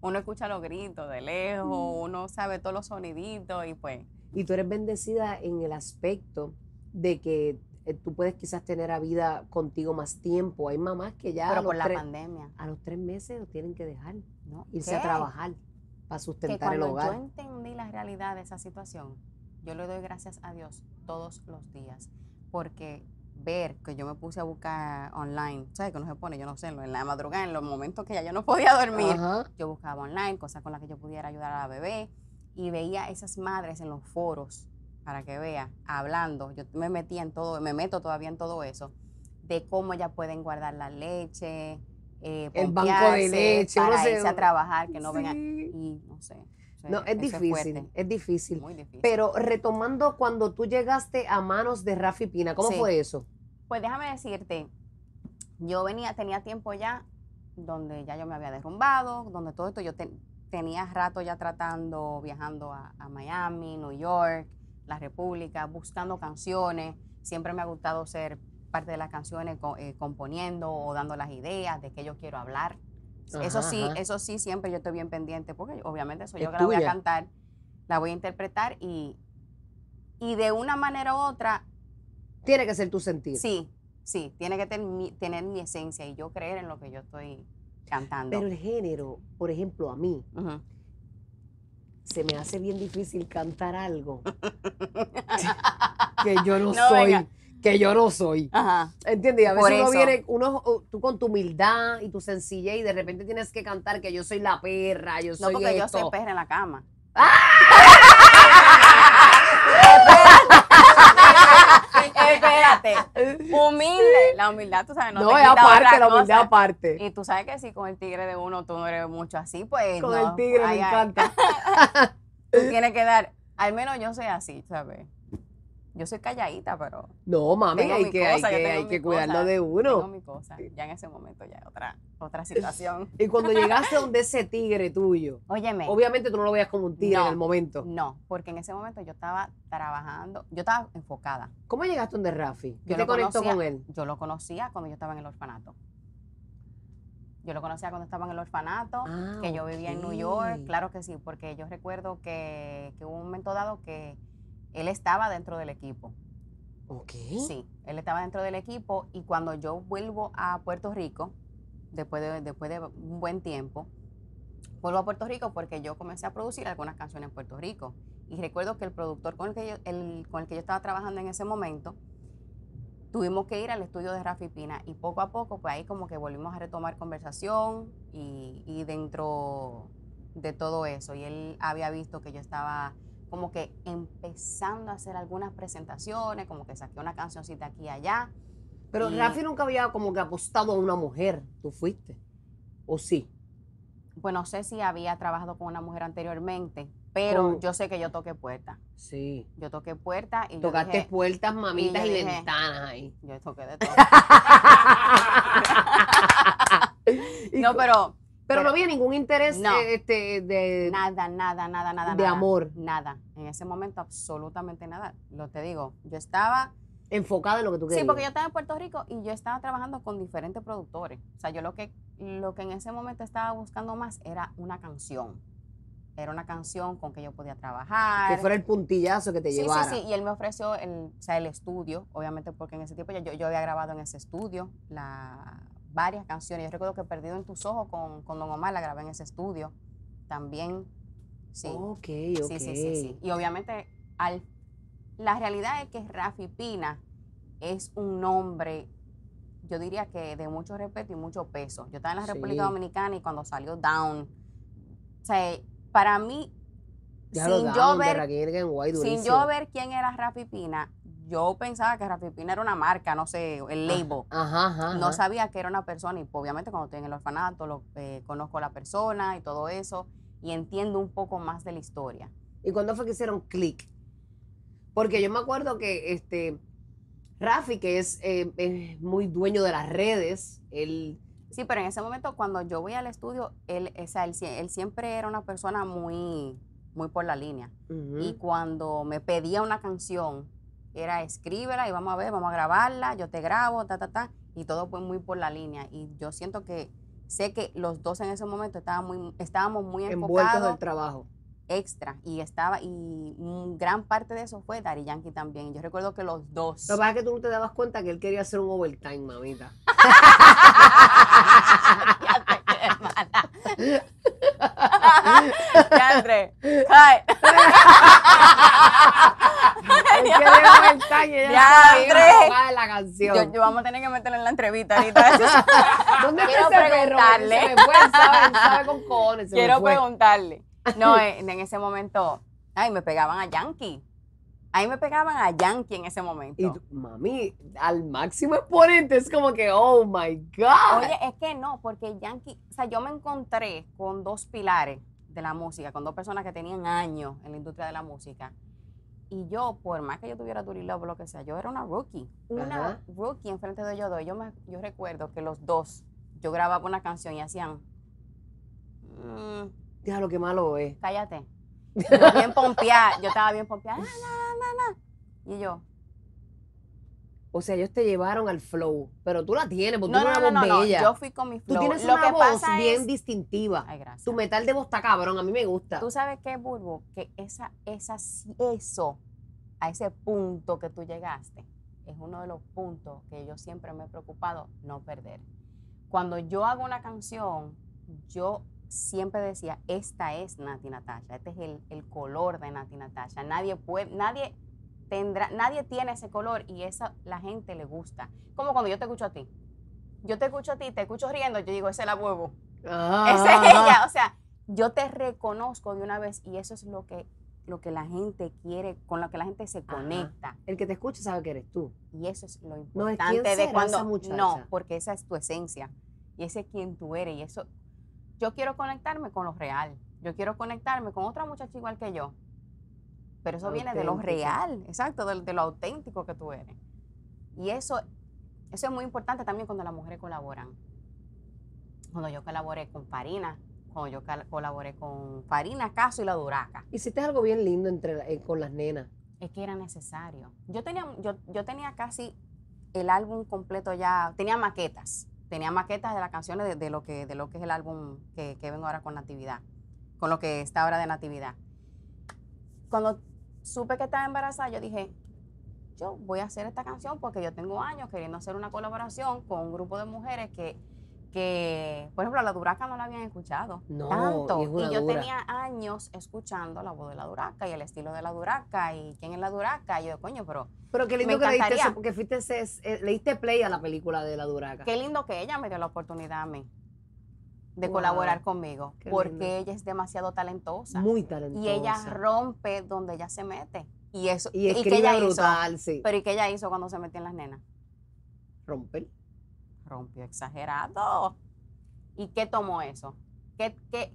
Uno escucha los gritos de lejos, Mm. uno sabe todos los soniditos y pues. Y tú eres bendecida en el aspecto de que eh, tú puedes quizás tener a vida contigo más tiempo. Hay mamás que ya a pero los, por la tres, pandemia. a los tres meses lo tienen que dejar, ¿no? irse ¿Qué? a trabajar para Que sustentar el cuando hogar. yo entendí la realidad de esa situación, yo le doy gracias a Dios todos los días. Porque ver que yo me puse a buscar online, ¿sabes? Que uno se pone, yo no sé, en la madrugada, en los momentos que ya yo no podía dormir, Ajá. yo buscaba online cosas con las que yo pudiera ayudar a la bebé y veía esas madres en los foros, para que vea, hablando. Yo me metía en todo, me meto todavía en todo eso, de cómo ya pueden guardar la leche, eh, El banco de leche, para se- irse a trabajar, que no vengan. Sí. Y no sé. o sea, No, es difícil, es difícil. muy difícil. Pero retomando cuando tú llegaste a manos de Rafi Pina, ¿cómo Sí. fue eso? Pues déjame decirte, yo venía, tenía tiempo ya donde ya yo me había derrumbado, donde todo esto yo te- tenía rato ya tratando, viajando a, a Miami, New York, la República, buscando canciones. Siempre me ha gustado ser parte de las canciones, eh, componiendo o dando las ideas de qué yo quiero hablar. eso sí, ajá. eso sí, siempre yo estoy bien pendiente, porque obviamente soy Es yo que la voy a cantar, la voy a interpretar y, y de una manera u otra Tiene que ser tu sentir. Sí, sí, tiene que ten- mi- tener mi esencia y yo creer en lo que yo estoy cantando. Pero el género, por ejemplo, a mí, se me hace bien difícil cantar algo que yo no, No, soy. venga. Que yo no soy. Ajá. ¿Entiendes? Y a veces uno viene, uno, uh, tú con tu humildad y tu sencillez y de repente tienes que cantar que yo soy la perra, yo No soy porque yo soy perra en la cama. Espérate. Humilde. La humildad, tú sabes, no, No, te es aparte, la humildad cosa. aparte. Y tú sabes que si con el tigre de uno tú no eres mucho así, pues Con no. el tigre Ay, me ay. encanta. Tú tienes que dar, al menos yo soy así, ¿sabes? Yo soy calladita, pero No, mami, hay mi que, hay cosa, que, hay mi que cuidarlo cosa, de tengo uno. mi cosa. Ya en ese momento ya es otra, otra situación. Y cuando llegaste donde ese tigre tuyo, Óyeme. obviamente tú no lo veías como un tigre No. en el momento. No, porque en ese momento yo estaba trabajando, yo estaba enfocada. ¿Cómo llegaste donde Rafi? ¿Qué Yo te conectó con él? Yo lo conocía cuando yo estaba en el orfanato. Yo lo conocía cuando estaba en el orfanato, Ah, que yo vivía en New. York, claro que sí, porque yo recuerdo que, que hubo un momento dado que él estaba dentro del equipo. Ok. Sí, él estaba dentro del equipo y cuando yo vuelvo a Puerto Rico, después de, después de un buen tiempo, vuelvo a Puerto Rico porque yo comencé a producir algunas canciones en Puerto Rico. Y recuerdo que el productor con el que yo, el- con el que yo estaba trabajando en ese momento, tuvimos que ir al estudio de Rafi Pina y poco a poco, pues ahí como que volvimos a retomar conversación y, y dentro de todo eso. Y él había visto que yo estaba como que empezando a hacer algunas presentaciones, como que saqué una cancioncita aquí y allá. Pero Y- Rafi nunca había como que apostado a una mujer. ¿Tú fuiste? ¿O sí? Pues no sé si había trabajado con una mujer anteriormente, pero yo sé que yo toqué puerta. Sí. Yo toqué puerta y yo Tocaste dije, puertas, mamitas y, dije- ventanas ahí. yo toqué de todo. Y no, cu- pero pero no había ningún interés No. eh, este, de... nada, nada, nada, nada. de nada, amor. Nada. En ese momento absolutamente nada. Lo te digo, yo estaba enfocada en lo que tú querías. Sí, porque yo estaba en Puerto Rico y yo estaba trabajando con diferentes productores. O sea, yo lo que, lo que en ese momento estaba buscando más era una canción. era una canción con que yo podía trabajar. Que fuera el puntillazo que te sí, llevara. Sí, sí, y él me ofreció el, o sea, el estudio, obviamente porque en ese tiempo ya yo, yo había grabado en ese estudio la, varias canciones. Yo recuerdo que Perdido en tus ojos con, con Don Omar la grabé en ese estudio. También, sí. Ok, ok. Sí, sí, sí, sí. Y obviamente, al, la realidad es que Rafi Pina es un nombre, yo diría que de mucho respeto y mucho peso. Yo estaba en la Sí. República Dominicana y cuando salió Down, o sea, para mí, Ya sin yo down ver sin yo ver quién era Rafi Pina, yo pensaba que Rafi Pina era una marca, no sé, el label. Ajá, ajá. No ajá. sabía que era una persona y pues, obviamente cuando estoy en el orfanato lo, eh, conozco a la persona y todo eso y entiendo un poco más de la historia. ¿Y cuándo fue que hicieron click? Porque yo me acuerdo que este Rafi, que es eh, eh, muy dueño de las redes, él Sí, pero en ese momento cuando yo voy al estudio, él, o sea, él, sie- él siempre era una persona muy, muy por la línea. Y cuando me pedía una canción, era escríbela y vamos a ver, vamos a grabarla, yo te grabo, ta, ta, ta, y todo fue muy por la línea. Y yo siento que sé que los dos en ese momento estábamos muy, estábamos muy enfocados del trabajo. extra y estaba y gran parte de eso fue Dari Yankee también. Yo recuerdo que los dos Lo que pasa es que tú no te dabas cuenta que él quería hacer un overtime, mamita. Ya. Ya entré. Ay. Ya, estaba bien Andrés. enfocada en la canción. Yo, yo vamos a tener que meterlo en la entrevista ahorita. ¿Dónde quiero preguntarle. Se me fue, él sabe, él sabe con cojones, se me Quiero fue. preguntarle. No, en, en ese momento, ay, me pegaban a Yankee. Ahí me pegaban a Yankee en ese momento. Y tú, mami, al máximo exponente es como que, oh my God. Oye, es que no, porque Yankee, o sea, yo me encontré con dos pilares de la música, con dos personas que tenían años en la industria de la música. Y yo, por más que yo tuviera Love o lo que sea, yo era una rookie. Una Ajá. rookie enfrente de ellos dos. Yo, me, yo recuerdo que los dos, yo grababa una canción y hacían, "Mm, Déjalo que malo es. cállate. Yo bien pompeada, yo estaba bien pompeada. "Na, na, na, na". Y yo, O sea, ellos te llevaron al flow, pero tú la tienes, porque no, tú no, no, una voz no, bella. yo fui con mi tú flow. tienes Lo una que voz pasa bien es- distintiva. Ay, gracias. Tu metal de voz está cabrón, a mí me gusta. Tú sabes qué, Bulbo, que esa, esa, eso, a ese punto que tú llegaste, es uno de los puntos que yo siempre me he preocupado no perder. Cuando yo hago una canción, yo siempre decía, esta es Nati Natasha, este es el, el color de Nati Natasha. Nadie puede, nadie tendrá, nadie tiene ese color y esa la gente le gusta. Como cuando yo te escucho a ti. Yo te escucho a ti, te escucho riendo, yo digo, esa es la huevo. Ah, Esa es ella. O sea, yo te reconozco de una vez y eso es lo que, lo que la gente quiere, con lo que la gente se Ajá. conecta. El que te escucha sabe que eres tú. Y eso es lo No, ¿quién importante será de cuando. esa? No, porque esa es tu esencia. Y ese es quien tú eres. Y eso. Yo quiero conectarme con lo real. Yo quiero conectarme con otra muchacha igual que yo. Pero eso viene de lo real, exacto, de, de lo auténtico que tú eres. Y eso, eso es muy importante también cuando las mujeres colaboran. Cuando yo colaboré con Farina, cuando yo colaboré con Farina, Caso y La Duraca. Hiciste algo bien lindo entre la- eh, con las nenas. Es que era necesario. Yo tenía, yo, yo tenía casi el álbum completo ya, tenía maquetas, tenía maquetas de las canciones de, lo, que, de lo que es el álbum que, que vengo ahora con Natividad, con lo que está ahora de Natividad. Cuando supe que estaba embarazada, yo dije, yo voy a hacer esta canción porque yo tengo años queriendo hacer una colaboración con un grupo de mujeres que, que por ejemplo, a la Duraca no la habían escuchado No, tanto. y es yo dura. tenía años escuchando la voz de la Duraca y el estilo de la Duraca y quién es la Duraca. Y yo, coño, pero Pero qué lindo Me que le diste encantaría. eso, porque fuiste, ese- eh, le diste play a la película de la Duraca. qué lindo que ella me dio la oportunidad a mí de Wow, colaborar conmigo porque lindo. ella es demasiado talentosa. Muy talentosa. y ella rompe donde ella se mete. Y eso, Y que escribe ella hizo. brutal, sí. Pero ¿y qué ella hizo cuando se metió en las nenas? Romper. Rompió exagerado. ¿Y qué tomó eso? ¿Qué, qué,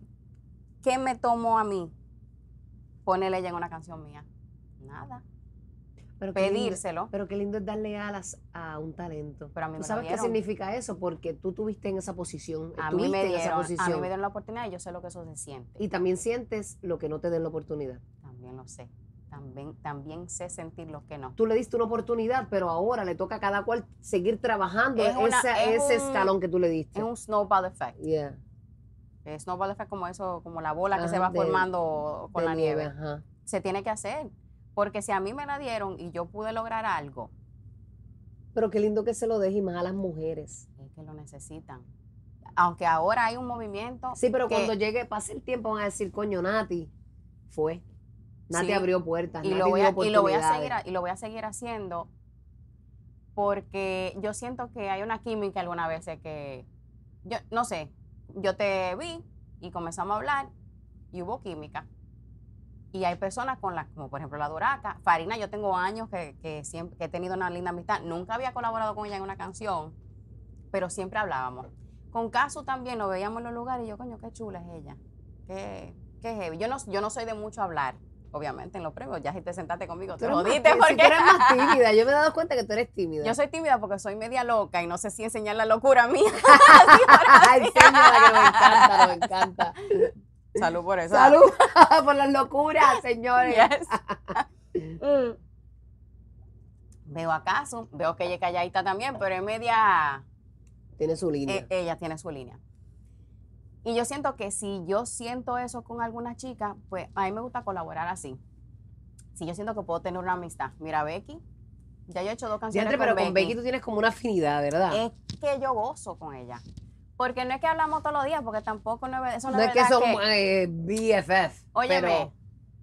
qué me tomó a mí ponerle ella en una canción mía? Nada. Pero lindo- Pedírselo. pero qué lindo es darle alas a un talento. Pero a mí ¿Tú me sabes qué dieron. significa eso? Porque tú tuviste en esa posición. A mí, me en esa dieron, a posición. mí me dieron la oportunidad y yo sé lo que eso se siente. Y también sientes lo que no te den la oportunidad. También lo sé. También, también sé sentir lo que no. Tú le diste una oportunidad, pero ahora le toca a cada cual seguir trabajando Es una- esa- es ese un- escalón que tú le diste. Es un snowball effect. Yeah. Eh, Snowball effect como eso, como la bola que se va de- formando con la nieve. ajá. Se tiene que hacer. Porque si a mí me la dieron y yo pude lograr algo, Pero qué lindo que se lo deje y más a las mujeres. es que lo necesitan. Aunque ahora hay un movimiento. Sí, pero que- cuando llegue, pase el tiempo, van a decir, coño, Nati, fue. Nati Sí. abrió puertas, y Nati lo, voy dio a, y lo voy a seguir y lo voy a seguir haciendo porque yo siento que hay una química algunas veces que yo no sé yo te vi y comenzamos a hablar y hubo química. Y hay personas con las como por ejemplo la Duraca Farina yo tengo años que, que siempre que he tenido una linda amistad nunca había colaborado con ella en una canción pero siempre hablábamos. Con Casu también nos veíamos en los lugares y yo coño qué chula es ella qué, qué heavy yo no yo no soy de mucho hablar obviamente en los premios ya si te sentaste conmigo Tú te jodiste tí- si porque tú eres más tímida. Yo me he dado cuenta que tú eres tímida. yo soy tímida porque soy media loca y no sé si enseñar la locura mía Ay, señora, que nos encanta, nos encanta. salud por eso Salud por las locuras, señores. Yes. Mm. Veo a Casu, veo que ella calladita también, pero es media, Tiene su línea. eh, ella tiene su línea. Y yo siento que si yo siento eso con alguna chica, pues a mí me gusta colaborar así. Si yo siento que puedo tener una amistad. Mira, Becky, ya yo he hecho dos canciones Diantre, pero con con Becky tú tienes como una afinidad, ¿verdad? Es que yo gozo con ella. Porque no es que hablamos todos los días, porque tampoco no es, eso no no es que son eh, BFF. Óyeme, pero,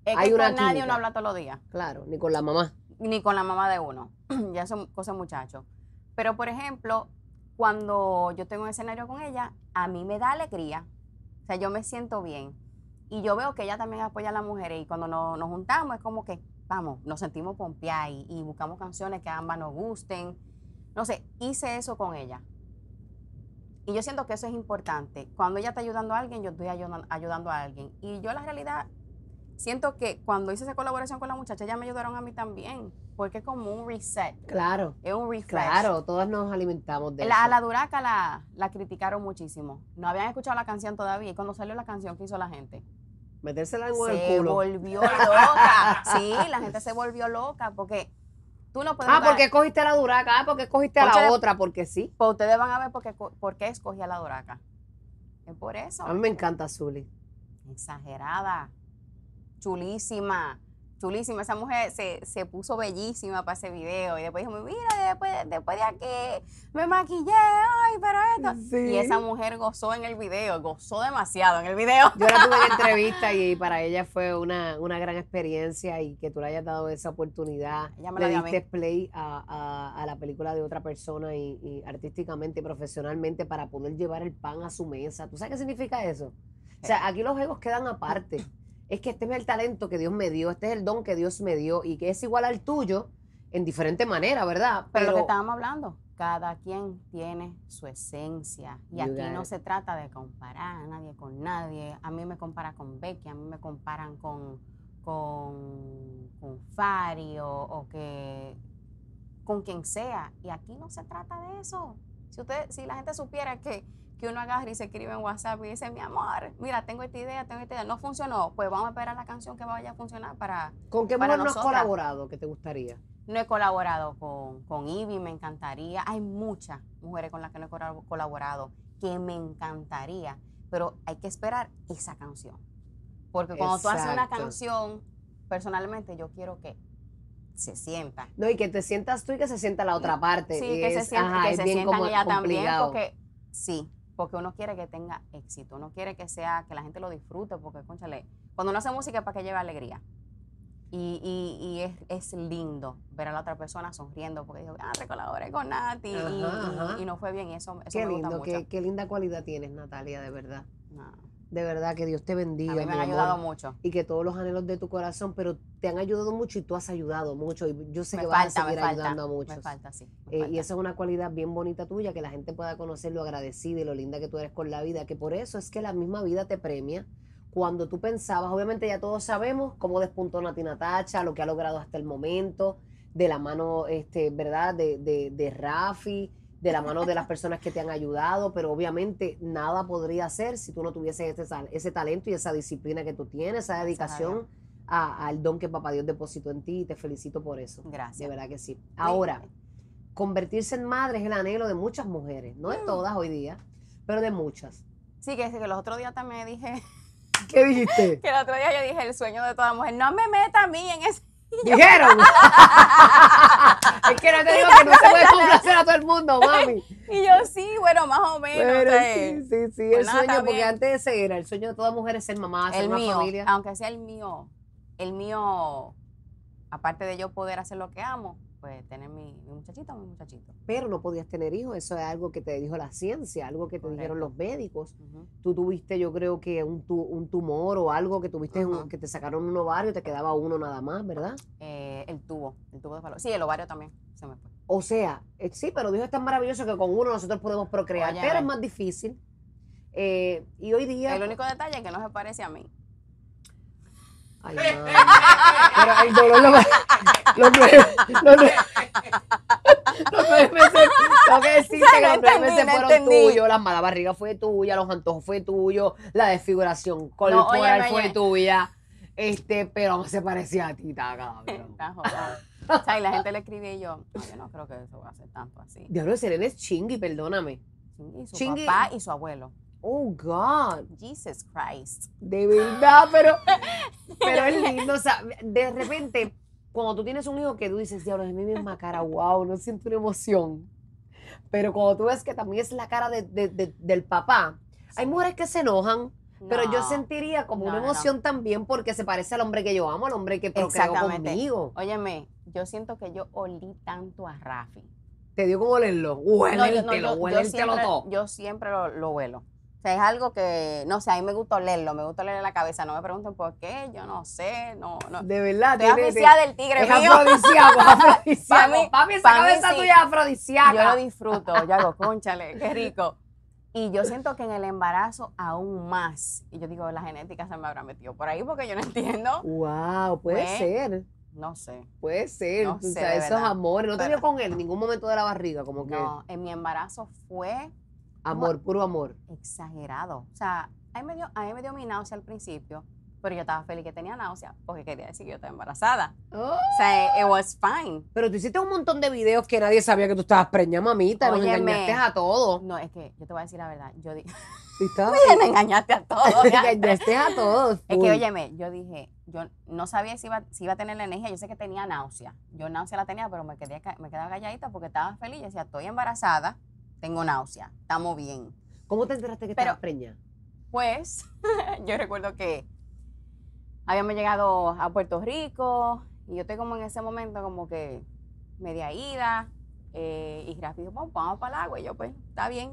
es hay que una con nadie química. uno habla todos los días. claro, ni con la mamá. ni con la mamá de uno. ya son cosas muchachos. Pero, por ejemplo, cuando yo tengo un escenario con ella, a mí me da alegría. O sea, yo me siento bien. Y yo veo que ella también apoya a las mujeres. Y cuando nos, nos juntamos, es como que, vamos, nos sentimos pompeadas y, y buscamos canciones que a ambas nos gusten. No sé, hice eso con ella. Y yo siento que eso es importante. Cuando ella está ayudando a alguien, yo estoy ayudando, ayudando a alguien. Y yo la realidad siento que cuando hice esa colaboración con la muchacha, ella me ayudaron a mí también, porque es como un reset, Claro, es un refresh. claro, todas nos alimentamos de La, a eso. la Duraca la, la criticaron muchísimo. No habían escuchado la canción todavía y cuando salió la canción, ¿qué hizo la gente? Metérsela en el Se culo. volvió loca. Sí, la gente se volvió loca porque tú no puedes Ah, jugar- ¿por qué cogiste a la duraca? Ah, ¿por qué cogiste a la otra? Porque sí. Pues ustedes van a ver por qué, por qué escogí a la Duraca. Es por eso. A mí me encanta Zully. exagerada, chulísima, chulísima. Esa mujer se, se puso bellísima para ese video y después dijo, mira, después, después de aquí me maquillé, ay, pero esto. Sí. Y esa mujer gozó en el video, gozó demasiado en el video. Yo la tuve en entrevista y para ella fue una, una gran experiencia y que tú le hayas dado esa oportunidad. Ella me le la diste play a, a- a la película de otra persona y, y artísticamente y profesionalmente para poder llevar el pan a su mesa. ¿Tú sabes qué significa eso? O sea, aquí los egos quedan aparte. Es que este es el talento que Dios me dio, este es el don que Dios me dio y que es igual al tuyo en diferente manera, ¿verdad? Pero lo que estábamos hablando, cada quien tiene su esencia. Y aquí no it. se trata de comparar a nadie con nadie. A mí me comparan con Becky, a mí me comparan con, con, con Fari o, o que con quien sea. Y aquí no se trata de eso. Si usted, si la gente supiera que, que uno agarra y se escribe en WhatsApp y dice, mi amor, mira, tengo esta idea, tengo esta idea, no funcionó, pues vamos a esperar la canción que vaya a funcionar para, ¿Con qué para mujer no has colaborado que te gustaría? no he colaborado con, con Ivy, me encantaría. Hay muchas mujeres con las que no he colab- colaborado que me encantaría, pero hay que esperar esa canción. Porque cuando tú haces una canción, personalmente yo quiero que se sienta. No, y que te sientas tú y que se sienta la otra parte. Sí, que se, sienta, ajá, que se sientan ella también, complicado. porque sí, porque uno quiere que tenga éxito, uno quiere que sea, que la gente lo disfrute, porque, conchale, cuando uno hace música es para que lleve alegría. Y, y, y es, es lindo ver a la otra persona sonriendo porque dijo, ah, te colaboré con Nati y- Ajá, y, ajá. y no fue bien, y eso, eso Qué me gusta lindo, mucho. qué, qué linda cualidad tienes, Natalia, de verdad. No, De verdad, que Dios te bendiga. a mí me han amor, ayudado mucho. Y que todos los anhelos de tu corazón, pero te han ayudado mucho y tú has ayudado mucho. Y yo sé Me que vas falta, a me seguir falta, ayudando a me muchos. falta, sí. me Eh, y esa es una cualidad bien bonita tuya, que la gente pueda conocer lo agradecida y lo linda que tú eres con la vida, que por eso es que la misma vida te premia. Cuando tú pensabas, obviamente ya todos sabemos cómo despuntó Nati Natacha, lo que ha logrado hasta el momento, de la mano, este, ¿verdad? De, de, de Rafi, de la mano de las personas que te han ayudado, pero obviamente nada podría ser si tú no tuvieses ese, ese talento y esa disciplina que tú tienes, esa dedicación al don que Papá Dios depositó en ti y te felicito por eso. De Gracias. verdad que sí. Ahora, convertirse en madre es el anhelo de muchas mujeres, no de Mm. todas hoy día, pero de muchas. Sí, que, que los otros días también dije, ¿Qué dijiste? que el otro día yo dije el sueño de toda mujer, no me meta a mí en ese. Dijeron. es que no te digo que no se puede complacer a todo el mundo, mami. Y yo sí, bueno, más o menos. Pero o sea, sí, sí, sí, el sueño, porque bien. antes de ese era, el sueño de toda mujer es ser mamá, ser el una mío, familia. aunque sea el mío, el mío, aparte de yo poder hacer lo que amo, pues tener mi, mi muchachito, mi muchachito. Pero no podías tener hijos, eso es algo que te dijo la ciencia, algo que te dijeron los médicos. Ujú. Tú tuviste, yo creo que un, tu- un tumor o algo que tuviste, un- que te sacaron un ovario y te quedaba uno nada más, ¿verdad? Eh, el tubo, el tubo de palo. Sí, el ovario también se me fue. O sea, eh, sí, pero Dios es tan maravilloso que con uno nosotros podemos procrear, Oye, pero es más difícil. Eh, y hoy día... El único detalle es que no se parece a mí. Ay, madre. Pero el dolor lo. Los nueve, los nueve, los nueve meses. Tengo que decirte que No los nueve meses no fueron tuyos. La mala barriga fue tuya, los antojos fue tuyo, la desfiguración corporal fue tuya. Este, pero no se parecía a ti, cabrón. Está jodida. O sea, y la gente le escribía y yo, no, yo no creo que eso va a ser tanto así. Diablo, Serena es chingui, perdóname. Y su Chingui. papá y su abuelo. Oh, God. Jesus Christ. De verdad, pero, pero es lindo. O sea, de repente, cuando tú tienes un hijo que tú dices, diablo, es mi misma cara, wow, no siento una emoción. Pero cuando tú ves que también es la cara de- de- de- del papá, hay mujeres que se enojan, pero yo sentiría como No, una no. emoción también porque se parece al hombre que yo amo, al hombre que procreó conmigo. Óyeme, yo siento que yo olí tanto a Rafi. Te dio como olerlo, huélentelo, yo- yo siempre, todo. yo siempre lo, lo huelo. O sea, es algo que, no sé, a mí me gusta olerlo, me gusta olerle la cabeza. No me pregunten por qué, yo no sé, no, no. De verdad, Estoy tiene- del tigre es mío. afrodisíaco, afrodisíaco. Mí- Papi, esa cabeza sí. tuya es afrodisíaca. Yo lo disfruto, yo hago, conchale, qué rico. Y yo siento que en el embarazo aún más. Y yo digo, la genética se me habrá metido por ahí porque yo no entiendo. Wow, puede Pues, ser. No sé. Puede ser, No o sea, esos verdad. amores. No te dio con él en ningún momento de la barriga, como que No, en mi embarazo fue amor, puro amor. exagerado. O sea, a mí, me dio, a mí me dio mi náusea al principio, pero yo estaba feliz que tenía náusea porque quería decir que yo estaba embarazada. Oh, O sea, it was fine. Pero tú hiciste un montón de videos que nadie sabía que tú estabas preñada, mamita. Nos engañaste a todos. No, es que yo te voy a decir la verdad. Yo dije, me engañaste a todos. Te engañaste a todos. Es que, óyeme, yo dije, yo no sabía si iba, si iba a tener la energía, yo sé que tenía náusea. Yo náusea la tenía, pero me, quedé, me quedaba calladita porque estaba feliz. Yo decía, estoy embarazada, tengo náusea, estamos bien. ¿Cómo te enteraste que Pero- estabas preñada? Pues, yo recuerdo que habíamos llegado a Puerto Rico y yo estoy como en ese momento como que media ida eh, y Rafi dijo, "Vamos, vamos para el agua. Y yo, pues, está bien.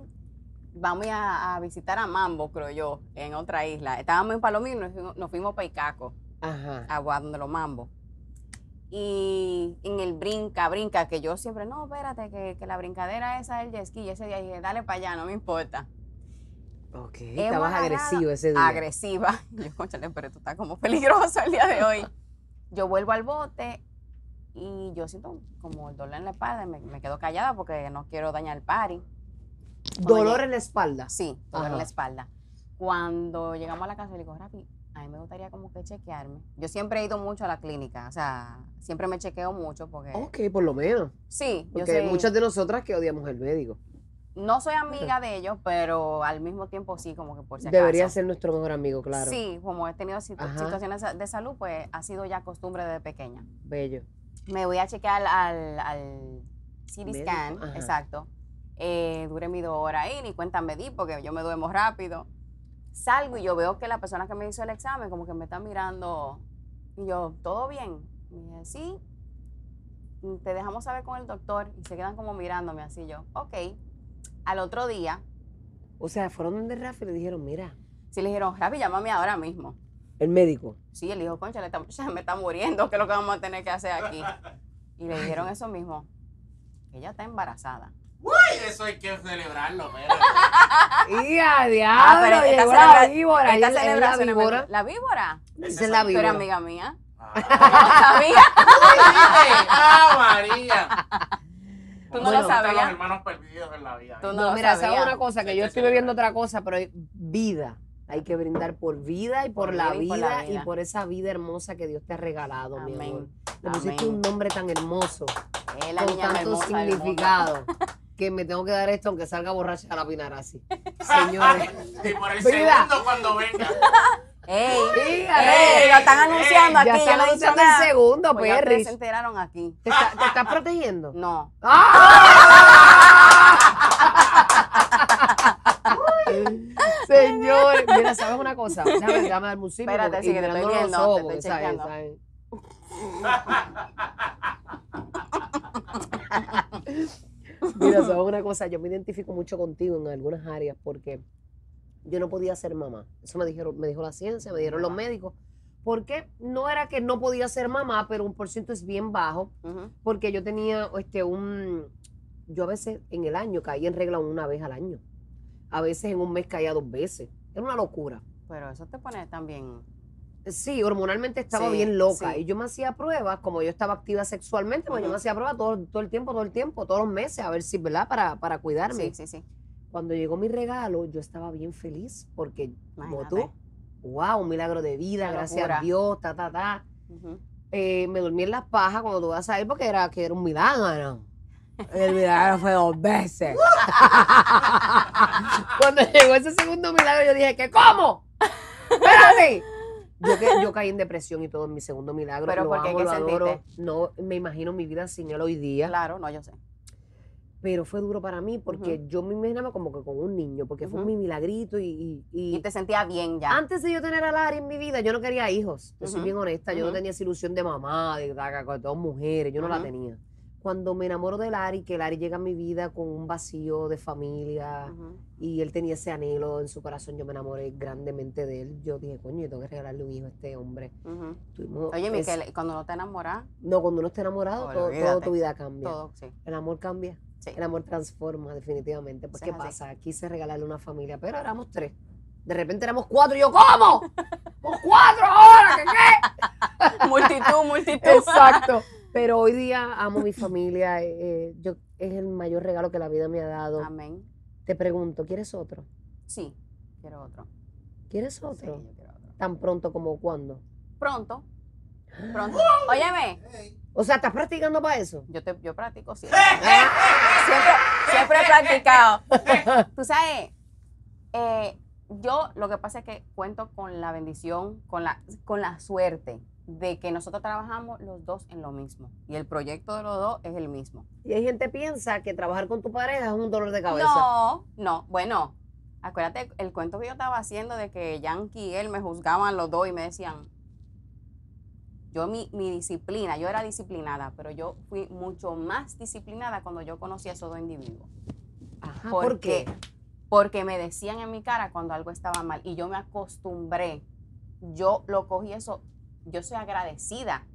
Vamos a, a visitar a Mambo, creo yo, en otra isla. Estábamos en Palomino y nos fuimos, nos fuimos para Icaco. Ajá. agua donde los mambos. Y en el brinca, brinca, que yo siempre, no, espérate, que, que la brincadera esa es el jet ski. Y ese día dije, dale para allá, no me importa. Ok, Hemos estabas agresivo ese día. Agresiva. Yo, conchale, pero esto está como peligroso el día de hoy. Yo vuelvo al bote y yo siento como el dolor en la espalda. y Me, me quedo callada porque no quiero dañar el party. Dolor en la espalda. Sí, dolor en la espalda. Cuando llegamos a la casa, le digo, Rafi, a mí me gustaría como que chequearme. Yo siempre he ido mucho a la clínica, o sea, siempre me chequeo mucho porque... Ok, por lo menos. Sí, yo Porque hay soy- muchas de nosotras que odiamos el médico. no soy amiga de ellos, pero al mismo tiempo sí, como que por si acaso. Debería ser nuestro mejor amigo, claro. Sí, como he tenido situ- Ajá. situaciones de salud, pues ha sido ya costumbre desde pequeña. Bello. Me voy a chequear al, al CT scan, ajá. exacto. Eh, duré mi dos horas ahí, ni cuenta me di porque yo me duermo rápido. Salgo y yo veo que la persona que me hizo el examen como que me está mirando y yo, ¿todo bien? Y dije, sí. Y Te dejamos saber con el doctor y se quedan como mirándome así yo, ok. Al otro día, O sea, fueron donde Rafa y le dijeron, mira, sí le dijeron, Rafi, llámame ahora mismo. el médico. Sí, él dijo, concha, me está muriendo, ¿qué es lo que vamos a tener que hacer aquí? Y le dijeron eso mismo, que ella está embarazada. Uy, eso hay que celebrarlo, pero. ¡Y a Ah, diablo! pero esta llegó la víbora. Esta la víbora. ¿La víbora? Esa es la víbora. amiga mía. Ah, ¿Sabía? ¡Ah, María! Tú no Bueno. lo Los sabías. hermanos perdidos en la vida. Tú no No, lo mira, ¿sabes sabías. una cosa? Que yo estoy bebiendo otra cosa, pero hay vida. Hay que brindar por vida y por, Por la vida y por vida la y vida. por esa vida hermosa que Dios te ha regalado, mi amor. Amén. Le pusiste Amén. un nombre tan hermoso, Es la con niña tanto hermosa significado. que me tengo que dar esto aunque salga borracha a la pinar así. Señores. Y por el Mira. segundo cuando venga. ¡Ey! ¡Ey! Lo están anunciando aquí, ya están anunciando el segundo, Pues Perry. se enteraron aquí. ¿Te, está- te estás protegiendo? No. Señor, mira, ¿sabes una cosa? Déjame, déjame darme un sip. Espérate, sí, que te estoy viendo, ojos, te estoy ¿sabes? chequeando. ¿sabes? Mira, ¿sabes una cosa? Yo me identifico mucho contigo en algunas áreas porque yo no podía ser mamá. Eso me dijeron, me dijo la ciencia, me dijeron los médicos. Porque no era que no podía ser mamá, pero un por ciento es bien bajo porque yo tenía este un yo a veces en el año caía en regla una vez al año. A veces en un mes caía dos veces. Era una locura. Pero eso te pone también. Sí, hormonalmente estaba Sí, bien loca. sí. Y yo me hacía pruebas, como yo estaba activa sexualmente, pues yo me hacía pruebas todo, todo el tiempo, todo el tiempo, todos los meses, a ver si, ¿verdad? Para, para cuidarme. Sí, sí, sí. Cuando llegó mi regalo, yo estaba bien feliz, porque como tú, wow, un milagro de vida, gracias locura. a Dios, ta, ta, ta. Eh, me dormí en las pajas cuando tú vas a ir porque era que era un milagro. El milagro fue dos veces. cuando llegó ese segundo milagro, yo dije, ¿qué cómo? Espérate. Yo, que, yo caí en depresión y todo en mi segundo milagro. ¿Pero lo por qué? amo, ¿Qué lo adoro. No me imagino mi vida sin él hoy día. Claro, no, yo sé. Pero fue duro para mí porque yo me imaginaba como que con un niño, porque fue mi milagrito y, y- y te sentía bien ya. antes de yo tener a Lari en mi vida, yo no quería hijos. Yo soy bien honesta. Yo no tenía esa ilusión de mamá, de, de, de dos mujeres. Yo no la tenía. Cuando me enamoro de Lari, que Lari llega a mi vida con un vacío de familia y él tenía ese anhelo en su corazón, yo me enamoré grandemente de él. Yo dije, coño, yo tengo que regalarle un hijo a este hombre. Ujú. Tuvimos Oye, es- Miquel, ¿y cuando no te enamoras, No, cuando uno está enamorado, todo, Olvídate. tu vida cambia. todo, sí. El amor cambia. Sí. El amor transforma, definitivamente. Pues, ¿qué es pasa? Quise regalarle una familia, pero éramos tres. De repente éramos cuatro. Y yo, ¿cómo? ¿Por cuatro ahora? ¿Qué qué? multitud, multitud. Exacto. Pero hoy día amo mi familia. eh, eh, yo, es el mayor regalo que la vida me ha dado. Amén. Te pregunto, ¿quieres otro? Sí, quiero otro. ¿Quieres Sí, otro? yo quiero otro. Tan pronto como cuándo. Pronto. Pronto. Óyeme, O sea, ¿estás practicando para eso? yo, te, yo practico siempre. siempre. Siempre he practicado. Tú sabes, eh, yo lo que pasa es que cuento con la bendición, con la, con la suerte de que nosotros trabajamos los dos en lo mismo. Y el proyecto de los dos es el mismo. Y hay gente que piensa que trabajar con tu pareja es un dolor de cabeza. No, no, bueno, acuérdate el cuento que yo estaba haciendo de que Yankee y él me juzgaban los dos y me decían, yo mi, mi disciplina, yo era disciplinada, pero yo fui mucho más disciplinada cuando yo conocí a esos dos individuos. Ajá, ¿Por ¿Por qué? Porque me decían en mi cara cuando algo estaba mal y yo me acostumbré, yo lo cogí eso, yo soy agradecida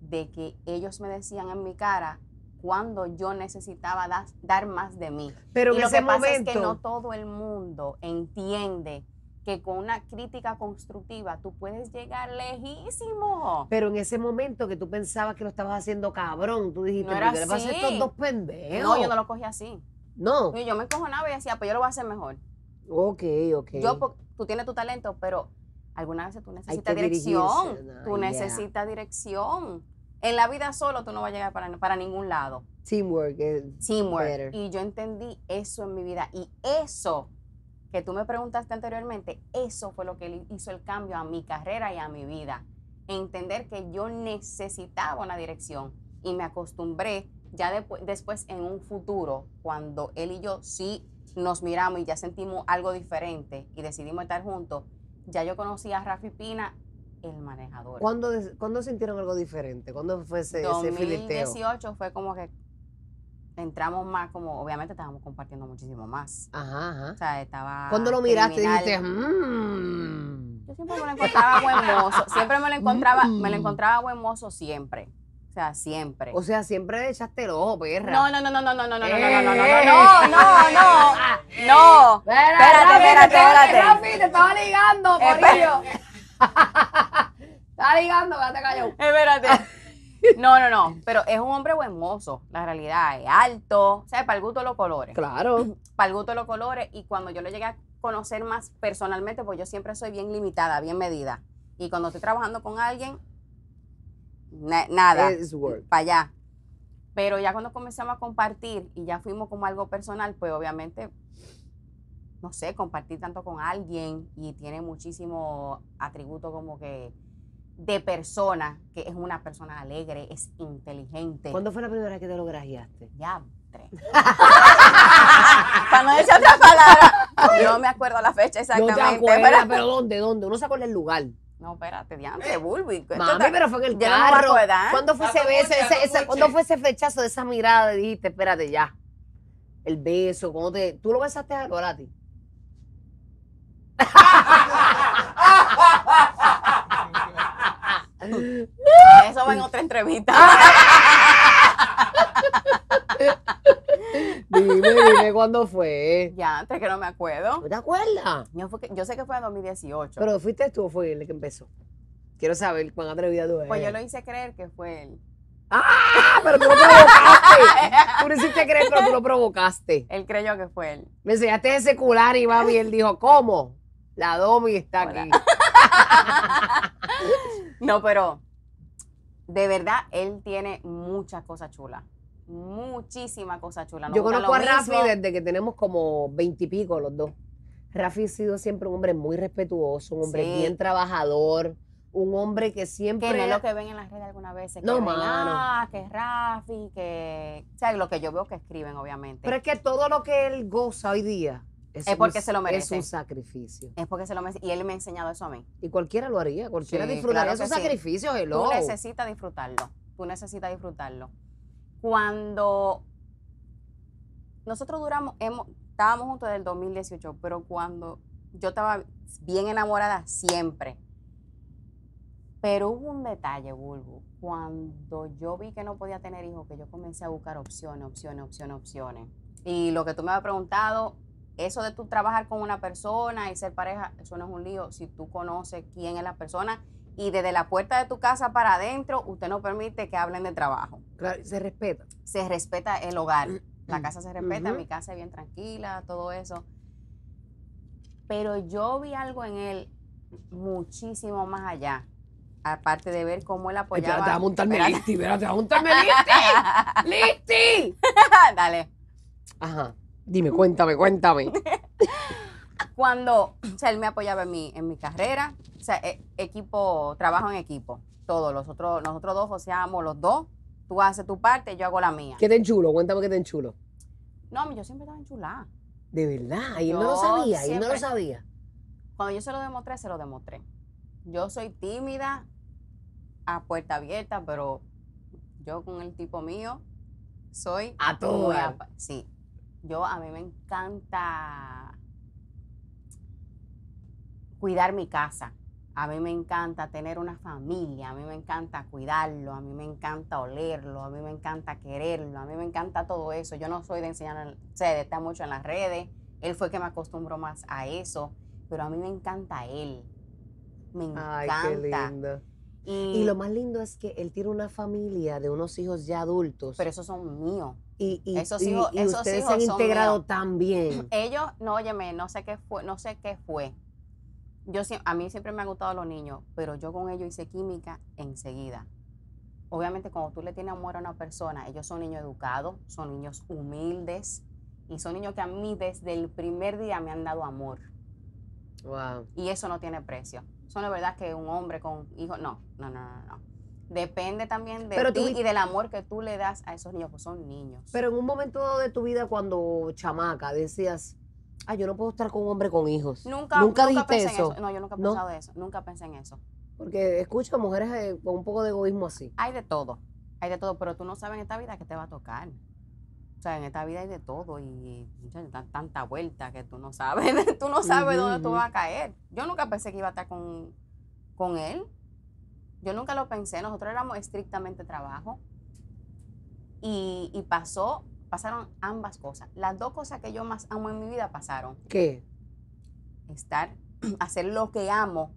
de que ellos me decían en mi cara cuando yo necesitaba dar, dar más de mí. Pero y en lo ese que pasa momento. es que no todo el mundo entiende que con una crítica constructiva tú puedes llegar lejísimo. Pero en ese momento que tú pensabas que lo estabas haciendo cabrón, tú dijiste, No era ¿qué le así. estos dos pendejos? No, yo no lo cogí así. No. Yo me encojonaba y decía, pues yo lo voy a hacer mejor. Ok, ok. Yo, tú tienes tu talento, pero algunas veces tú necesitas dirección. no, tú yeah. necesitas dirección. En la vida solo tú no vas a llegar para, para ningún lado. Teamwork. Teamwork. Better. Y yo entendí eso en mi vida. Y eso que tú me preguntaste anteriormente, eso fue lo que hizo el cambio a mi carrera y a mi vida. Entender que yo necesitaba una dirección y me acostumbré ya depu- después en un futuro, cuando él y yo sí nos miramos y ya sentimos algo diferente y decidimos estar juntos, ya yo conocí a Rafi Pina, el manejador. ¿Cuándo, cuándo sintieron algo diferente? ¿Cuándo fue ese, ese filiteo? 2018 fue como que entramos más como, obviamente estábamos compartiendo muchísimo más. Ajá, O ajá. sea, estaba. ¿Cuándo lo miraste criminal. dijiste, mmm? Yo siempre me lo encontraba buen mozo. Siempre me lo encontraba, me lo Mm. encontraba buen mozo siempre. O sea, siempre. O sea, siempre le echaste el ojo, perra. No, no, no, no, no, no, no, no, no, no, Eh. no, no, no, no, no, no. Espérate, Espérate, espérate. Rafi, te estaba ligando, Corillo. estaba ligando, quédate callado. Espérate. No, no, no. Pero es un hombre buen mozo, la realidad. Es alto. O sea, para el gusto los colores. Claro. para el gusto de los colores y cuando yo lo llegué a conocer más personalmente, pues yo siempre soy bien limitada, bien medida. Y cuando estoy trabajando con alguien, na- nada, para allá. Pero ya cuando comenzamos a compartir y ya fuimos como algo personal, pues obviamente, no sé, compartir tanto con alguien y tiene muchísimo atributo como que de persona, que es una persona alegre, es inteligente. ¿Cuándo fue la primera vez que te lo grajeaste? Ya, tres. Para no decir otra palabra, no me acuerdo la fecha No exactamente. te acuerdas, pero- pero ¿dónde? ¿Dónde? Uno se acuerda el lugar. No, espérate, diante, Bulbi. Mami, pero fue en el no carro. acordar. ¿Cuándo fue ese beso? ese- ese-. ¿Cuándo fue ese flechazo de esa mirada? Y dijiste, espérate ya. El beso, ¿cómo te. ¿Tú lo besaste a Lorati? Eso va en otra entrevista. Dime, dime cuándo fue. ya, antes que no me acuerdo. ¿No te acuerdas? Yo, fue que- yo sé que fue en 2018. Pero fuiste tú o fue él el que empezó. Quiero saber cuán atrevida tú eres. pues yo lo hice creer que fue él. ¡Ah! Pero tú lo provocaste. Tú no hiciste creer, pero tú lo provocaste. Él creyó que fue él. Me enseñaste ese cular y mami, él dijo, ¿cómo? La Domi está Hola. aquí. No, pero de verdad, él tiene muchas cosas chulas. Muchísimas cosas chulas. Nos Yo conozco a Rafi mismo. desde que tenemos como veintipico los dos. Rafi ha sido siempre un hombre muy respetuoso, un hombre Sí. bien trabajador, un hombre que siempre... Que no es lo que ven en las redes algunas veces. No, que mano. ah, que Rafi, que... O sea, lo que yo veo que escriben, obviamente. Pero es que todo lo que él goza hoy día es, Es porque un- se lo Es merece. un sacrificio. es porque se lo me... Y él me ha enseñado eso a mí. Y cualquiera lo haría, cualquiera Sí, disfrutaría claro esos sí. sacrificios, hello. Tú necesitas disfrutarlo. Tú necesitas disfrutarlo. Cuando nosotros duramos, hemos, estábamos juntos desde el 2018, pero cuando yo estaba bien enamorada siempre. Pero hubo un detalle, Bulbo. Cuando yo vi que no podía tener hijos, que yo comencé a buscar opciones, opciones, opciones, opciones. Y lo que tú me habías preguntado, eso de tú trabajar con una persona y ser pareja, eso no es un lío. Si tú conoces quién es la persona y desde la puerta de tu casa para adentro, usted no permite que hablen de trabajo. Claro, se respeta. Se respeta el hogar. La casa se respeta, mi casa es bien tranquila, todo eso. Pero yo vi algo en él muchísimo más allá. Aparte de ver cómo él apoyaba. Espérate, vamos a montarme Espérate. listi, espérate, vamos a montarme listi. ¡Listi! Dale. Ajá. Dime, cuéntame, cuéntame. Cuando, o sea, él me apoyaba en mi, en mi carrera, o sea, e- equipo, trabajo en equipo, todos, los otros, nosotros dos joseamos los dos, tú haces tu parte, yo hago la mía. ¿Qué te enchulo? Cuéntame qué te enchulo. No, yo siempre estaba enchulada. De verdad, y él no lo sabía, y él no lo sabía. Cuando yo se lo demostré, se lo demostré. Yo soy tímida, a puerta abierta, pero yo con el tipo mío soy A todo Sí. Yo a mí me encanta cuidar mi casa. A mí me encanta tener una familia, a mí me encanta cuidarlo, a mí me encanta olerlo, a mí me encanta quererlo, a mí me encanta todo eso. Yo no soy de enseñar, o sea, de estar mucho en las redes. Él fue el que me acostumbró más a eso, pero a mí me encanta él. Me Ay, encanta. qué lindo. Y, Y lo más lindo es que él tiene una familia de unos hijos ya adultos. pero esos son míos. y, y, esos hijos- y esos ustedes hijos se han integrado tan bien. Ellos, no, óyeme, no sé qué fue, no sé qué fue. Yo a mí siempre me han gustado los niños, pero yo con ellos hice química enseguida. Obviamente, cuando tú le tienes amor a una persona, ellos son niños educados, son niños humildes y son niños que a mí desde el primer día me han dado amor. Wow. Y eso no tiene precio. Eso no es verdad que un hombre con hijos, no, no, no, no, no. Depende también de Pero ti y del amor que tú le das a esos niños, pues son niños. Pero en un momento de tu vida, cuando chamaca, decías, ay, yo no puedo estar con un hombre con hijos. Nunca, ¿Nunca nunca pensé en eso? eso. No, yo nunca he ¿No? pensado eso. Nunca pensé en eso. Porque escucho mujeres eh, con un poco de egoísmo así. Hay de todo. Hay de todo, pero tú no sabes en esta vida qué te va a tocar. O sea, en esta vida hay de todo y dan tanta vuelta que tú no sabes, tú no sabes dónde tú vas a caer. Yo nunca pensé que iba a estar con, con él. Yo nunca lo pensé. Nosotros éramos estrictamente trabajo. Y, y pasó, pasaron ambas cosas. Las dos cosas que yo más amo en mi vida pasaron. ¿Qué? estar, hacer lo que amo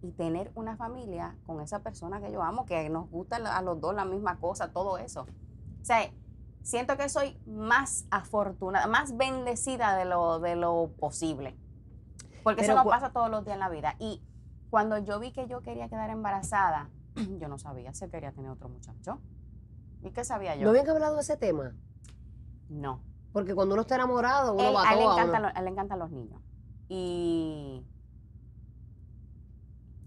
y tener una familia con esa persona que yo amo, que nos gusta a los dos la misma cosa, todo eso. O sea, siento que soy más afortunada, más bendecida de lo, de lo posible. Porque Pero eso no pasa todos los días en la vida. Y cuando yo vi que yo quería quedar embarazada, yo no sabía si quería tener otro muchacho. ¿Y qué sabía yo? ¿No habían hablado de ese tema? No. Porque cuando uno está enamorado, uno Él- va a, él le encantan, los- a él le encantan los niños. Y,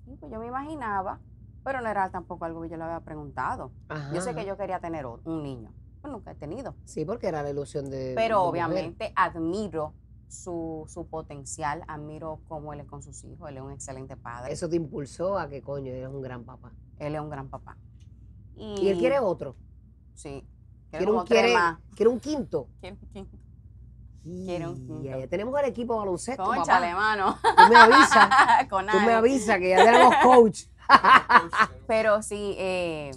y pues yo me imaginaba, pero no era tampoco algo que yo le había preguntado. Yo sé que yo quería tener un niño, pero nunca he tenido. Sí, porque era la ilusión de. Pero de obviamente admiro su, su potencial, admiro cómo él es con sus hijos, él es un excelente padre, Eso te impulsó a que, coño, eres un gran papá. él es un gran papá. Y, Y él quiere otro. Sí. Quiere como un, quiere, más. quiere un quinto. Quiere un quinto. Quiere un Y quinto. ya tenemos el equipo de baloncesto, Cónchale, papá. mano. Tú me avisas. Con Tú me avisas que ya tenemos coach. Pero sí, eh,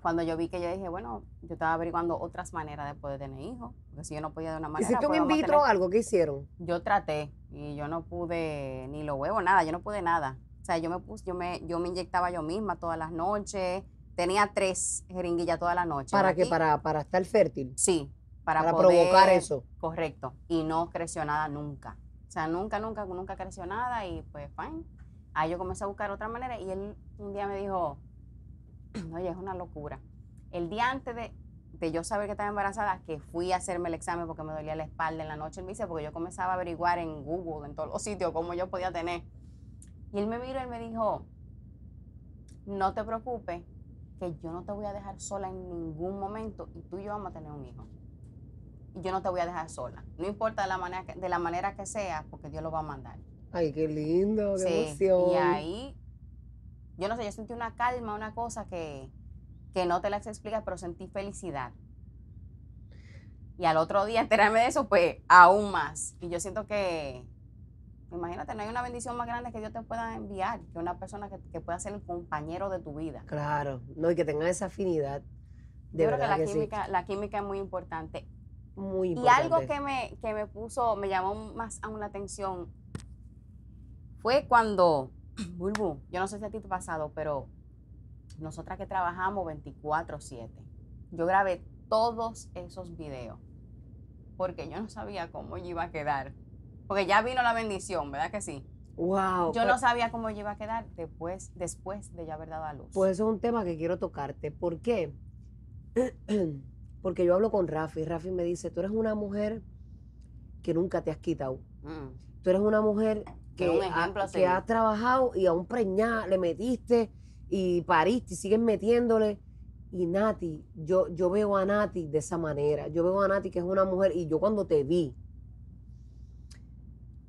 cuando yo vi que yo dije, bueno, yo estaba averiguando otras maneras de poder tener hijos, porque si yo no podía de una manera. ¿Hiciste un pues in vitro o algo? ¿Qué hicieron? Yo traté y yo no pude ni los huevos, nada, yo no pude nada. O sea, yo me puse, yo me, yo me inyectaba yo misma todas las noches. Tenía tres jeringuillas todas las noches. ¿Para qué? Para, para estar fértil. Sí, para, Para, poder- provocar eso. Correcto. Y no creció nada nunca. O sea, nunca, nunca, nunca creció nada y pues, fine. Ahí yo comencé a buscar otra manera y él un día me dijo, oye, es una locura. El día antes de, de yo saber que estaba embarazada, que fui a hacerme el examen porque me dolía la espalda en la noche, él me dice, porque yo comenzaba a averiguar en Google, en todos los sitios, cómo yo podía tener. Y él me miró y me dijo, no te preocupes, que yo no te voy a dejar sola en ningún momento y tú y yo vamos a tener un hijo y yo no te voy a dejar sola. No importa de la manera que, de la manera que sea, porque Dios lo va a mandar. Ay, qué lindo, qué Sí, emoción. Y ahí, yo no sé, yo sentí una calma, una cosa que, que no te la sé explicar, pero sentí felicidad. Y al otro día enterarme de eso, pues aún más. Y yo siento que, imagínate, no hay una bendición más grande que Dios te pueda enviar que una persona que, que pueda ser el compañero de tu vida. Claro, no, y que tengan esa afinidad. De yo creo que la, que, sí. química, la química es muy importante. Muy Y importante. algo que me, que me puso, me llamó más aún la atención, fue cuando, Bulbu, yo no sé si a ti te ha pasado, pero nosotras que trabajamos 24/7, yo grabé todos esos videos, porque yo no sabía cómo iba a quedar. Porque ya vino la bendición, ¿verdad que sí? Wow. Yo no sabía cómo yo iba a quedar después, después de ya haber dado a luz. Pues eso es un tema que quiero tocarte. ¿Por qué? Porque yo hablo con Rafi. Rafi me dice, tú eres una mujer que nunca te has quitado. Mm. Tú eres una mujer que, un ha- a que has trabajado y aún preñada le metiste y pariste y sigues metiéndole. Y Nati, yo, yo veo a Nati de esa manera. Yo veo a Nati que es una mujer y yo cuando te vi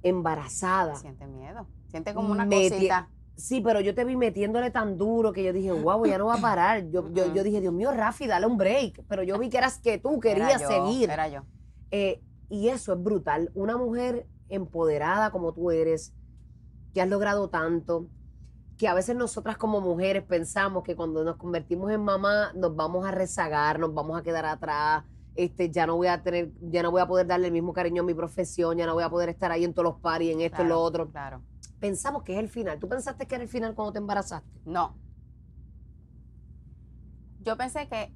embarazada, Siente miedo, siente como una cosita. Sí, pero yo te vi metiéndole tan duro que yo dije, wow, ya no va a parar. Yo, yo, dije, Dios mío, Rafi, dale un break. Pero yo vi que eras que tú Era querías yo, seguir. Era yo. Eh, y eso es brutal. Una mujer empoderada como tú eres, que has logrado tanto, que a veces nosotras como mujeres pensamos que cuando nos convertimos en mamá nos vamos a rezagar, nos vamos a quedar atrás. Este, ya no voy a tener, ya no voy a poder darle el mismo cariño a mi profesión, ya no voy a poder estar ahí en todos los paris, en esto y lo otro. Claro. Pensamos que es el final. ¿Tú pensaste que era el final cuando te embarazaste? No. Yo pensé que.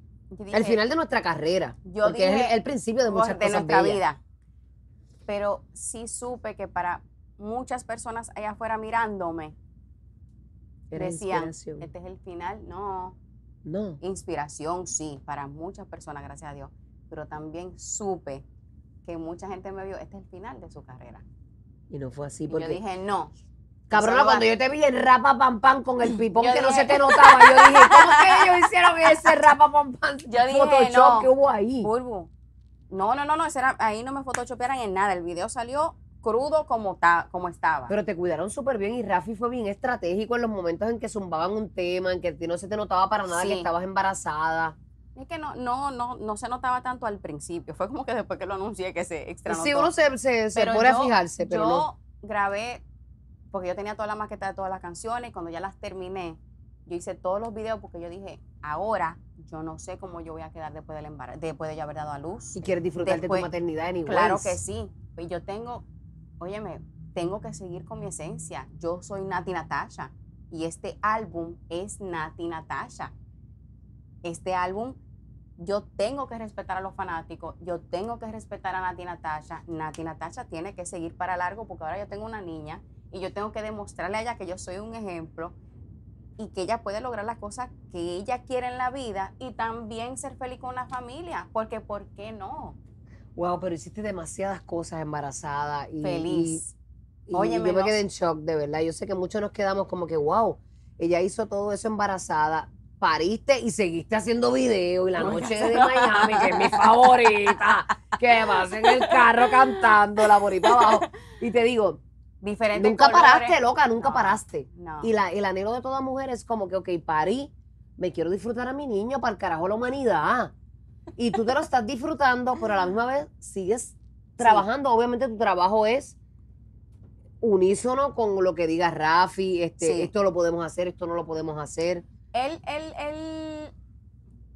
el final de nuestra carrera. yo porque es el, el principio de muchas de cosas nuestra bellas. vida. Pero sí supe que para muchas personas allá afuera mirándome, Era decían, este es el final. No, No. inspiración sí, para muchas personas, gracias a Dios. Pero también supe que mucha gente me vio, este es el final de su carrera. Y no fue así Y porque yo dije, no. Cabrona, cuando yo te vi en rapa pam pam con el pipón Yo que no se te notaba, yo dije, ¿cómo que ellos hicieron ese rapa pam pam? Yo dije, Photoshop no. que hubo ahí. Bulbu. No, no, no, no, ese era- ahí no me photoshopearan en nada. El video salió crudo como, ta, como estaba. Pero te cuidaron súper bien y Rafi fue bien estratégico en los momentos en que zumbaban un tema, en que no se te notaba para nada Sí. que estabas embarazada. Es que no, no, no, no se notaba tanto al principio. Fue como que después que lo anuncié que se extra Sí, uno se, se, pone a fijarse, pero yo no. grabé, porque yo tenía toda la maqueta de todas las canciones, y cuando ya las terminé, yo hice todos los videos porque yo dije, ahora yo no sé cómo yo voy a quedar después del embarazo, después de yo haber dado a luz. Si quieres disfrutar de tu maternidad en Claro que sí. Pues yo tengo, óyeme, tengo que seguir con mi esencia. Yo soy Nati Natasha y este álbum es Nati Natasha. Este álbum yo tengo que respetar a los fanáticos, yo tengo que respetar a Nati Natasha. Nati Natasha tiene que seguir para largo porque ahora yo tengo una niña y yo tengo que demostrarle a ella que yo soy un ejemplo y que ella puede lograr las cosas que ella quiere en la vida y también ser feliz con una familia, porque ¿por qué no? Wow, pero hiciste demasiadas cosas embarazada y Feliz. y- y Óyeme, yo me quedé en shock, de verdad. Yo sé que muchos nos quedamos como que, wow, ella hizo todo eso embarazada, pariste y seguiste haciendo video y la noche de Miami, que es mi favorita, que vas en el carro cantando la para abajo. Y te digo, Diferentes nunca colores. paraste, loca, nunca No, paraste. No. Y la, el anhelo de toda mujer es como que, ok, parí, me quiero disfrutar a mi niño para el carajo la humanidad. Y tú te lo estás disfrutando, pero a la misma vez sigues trabajando. Obviamente tu trabajo es unísono con lo que diga Rafi, este, Sí. esto lo podemos hacer, esto no lo podemos hacer. Él, él, él,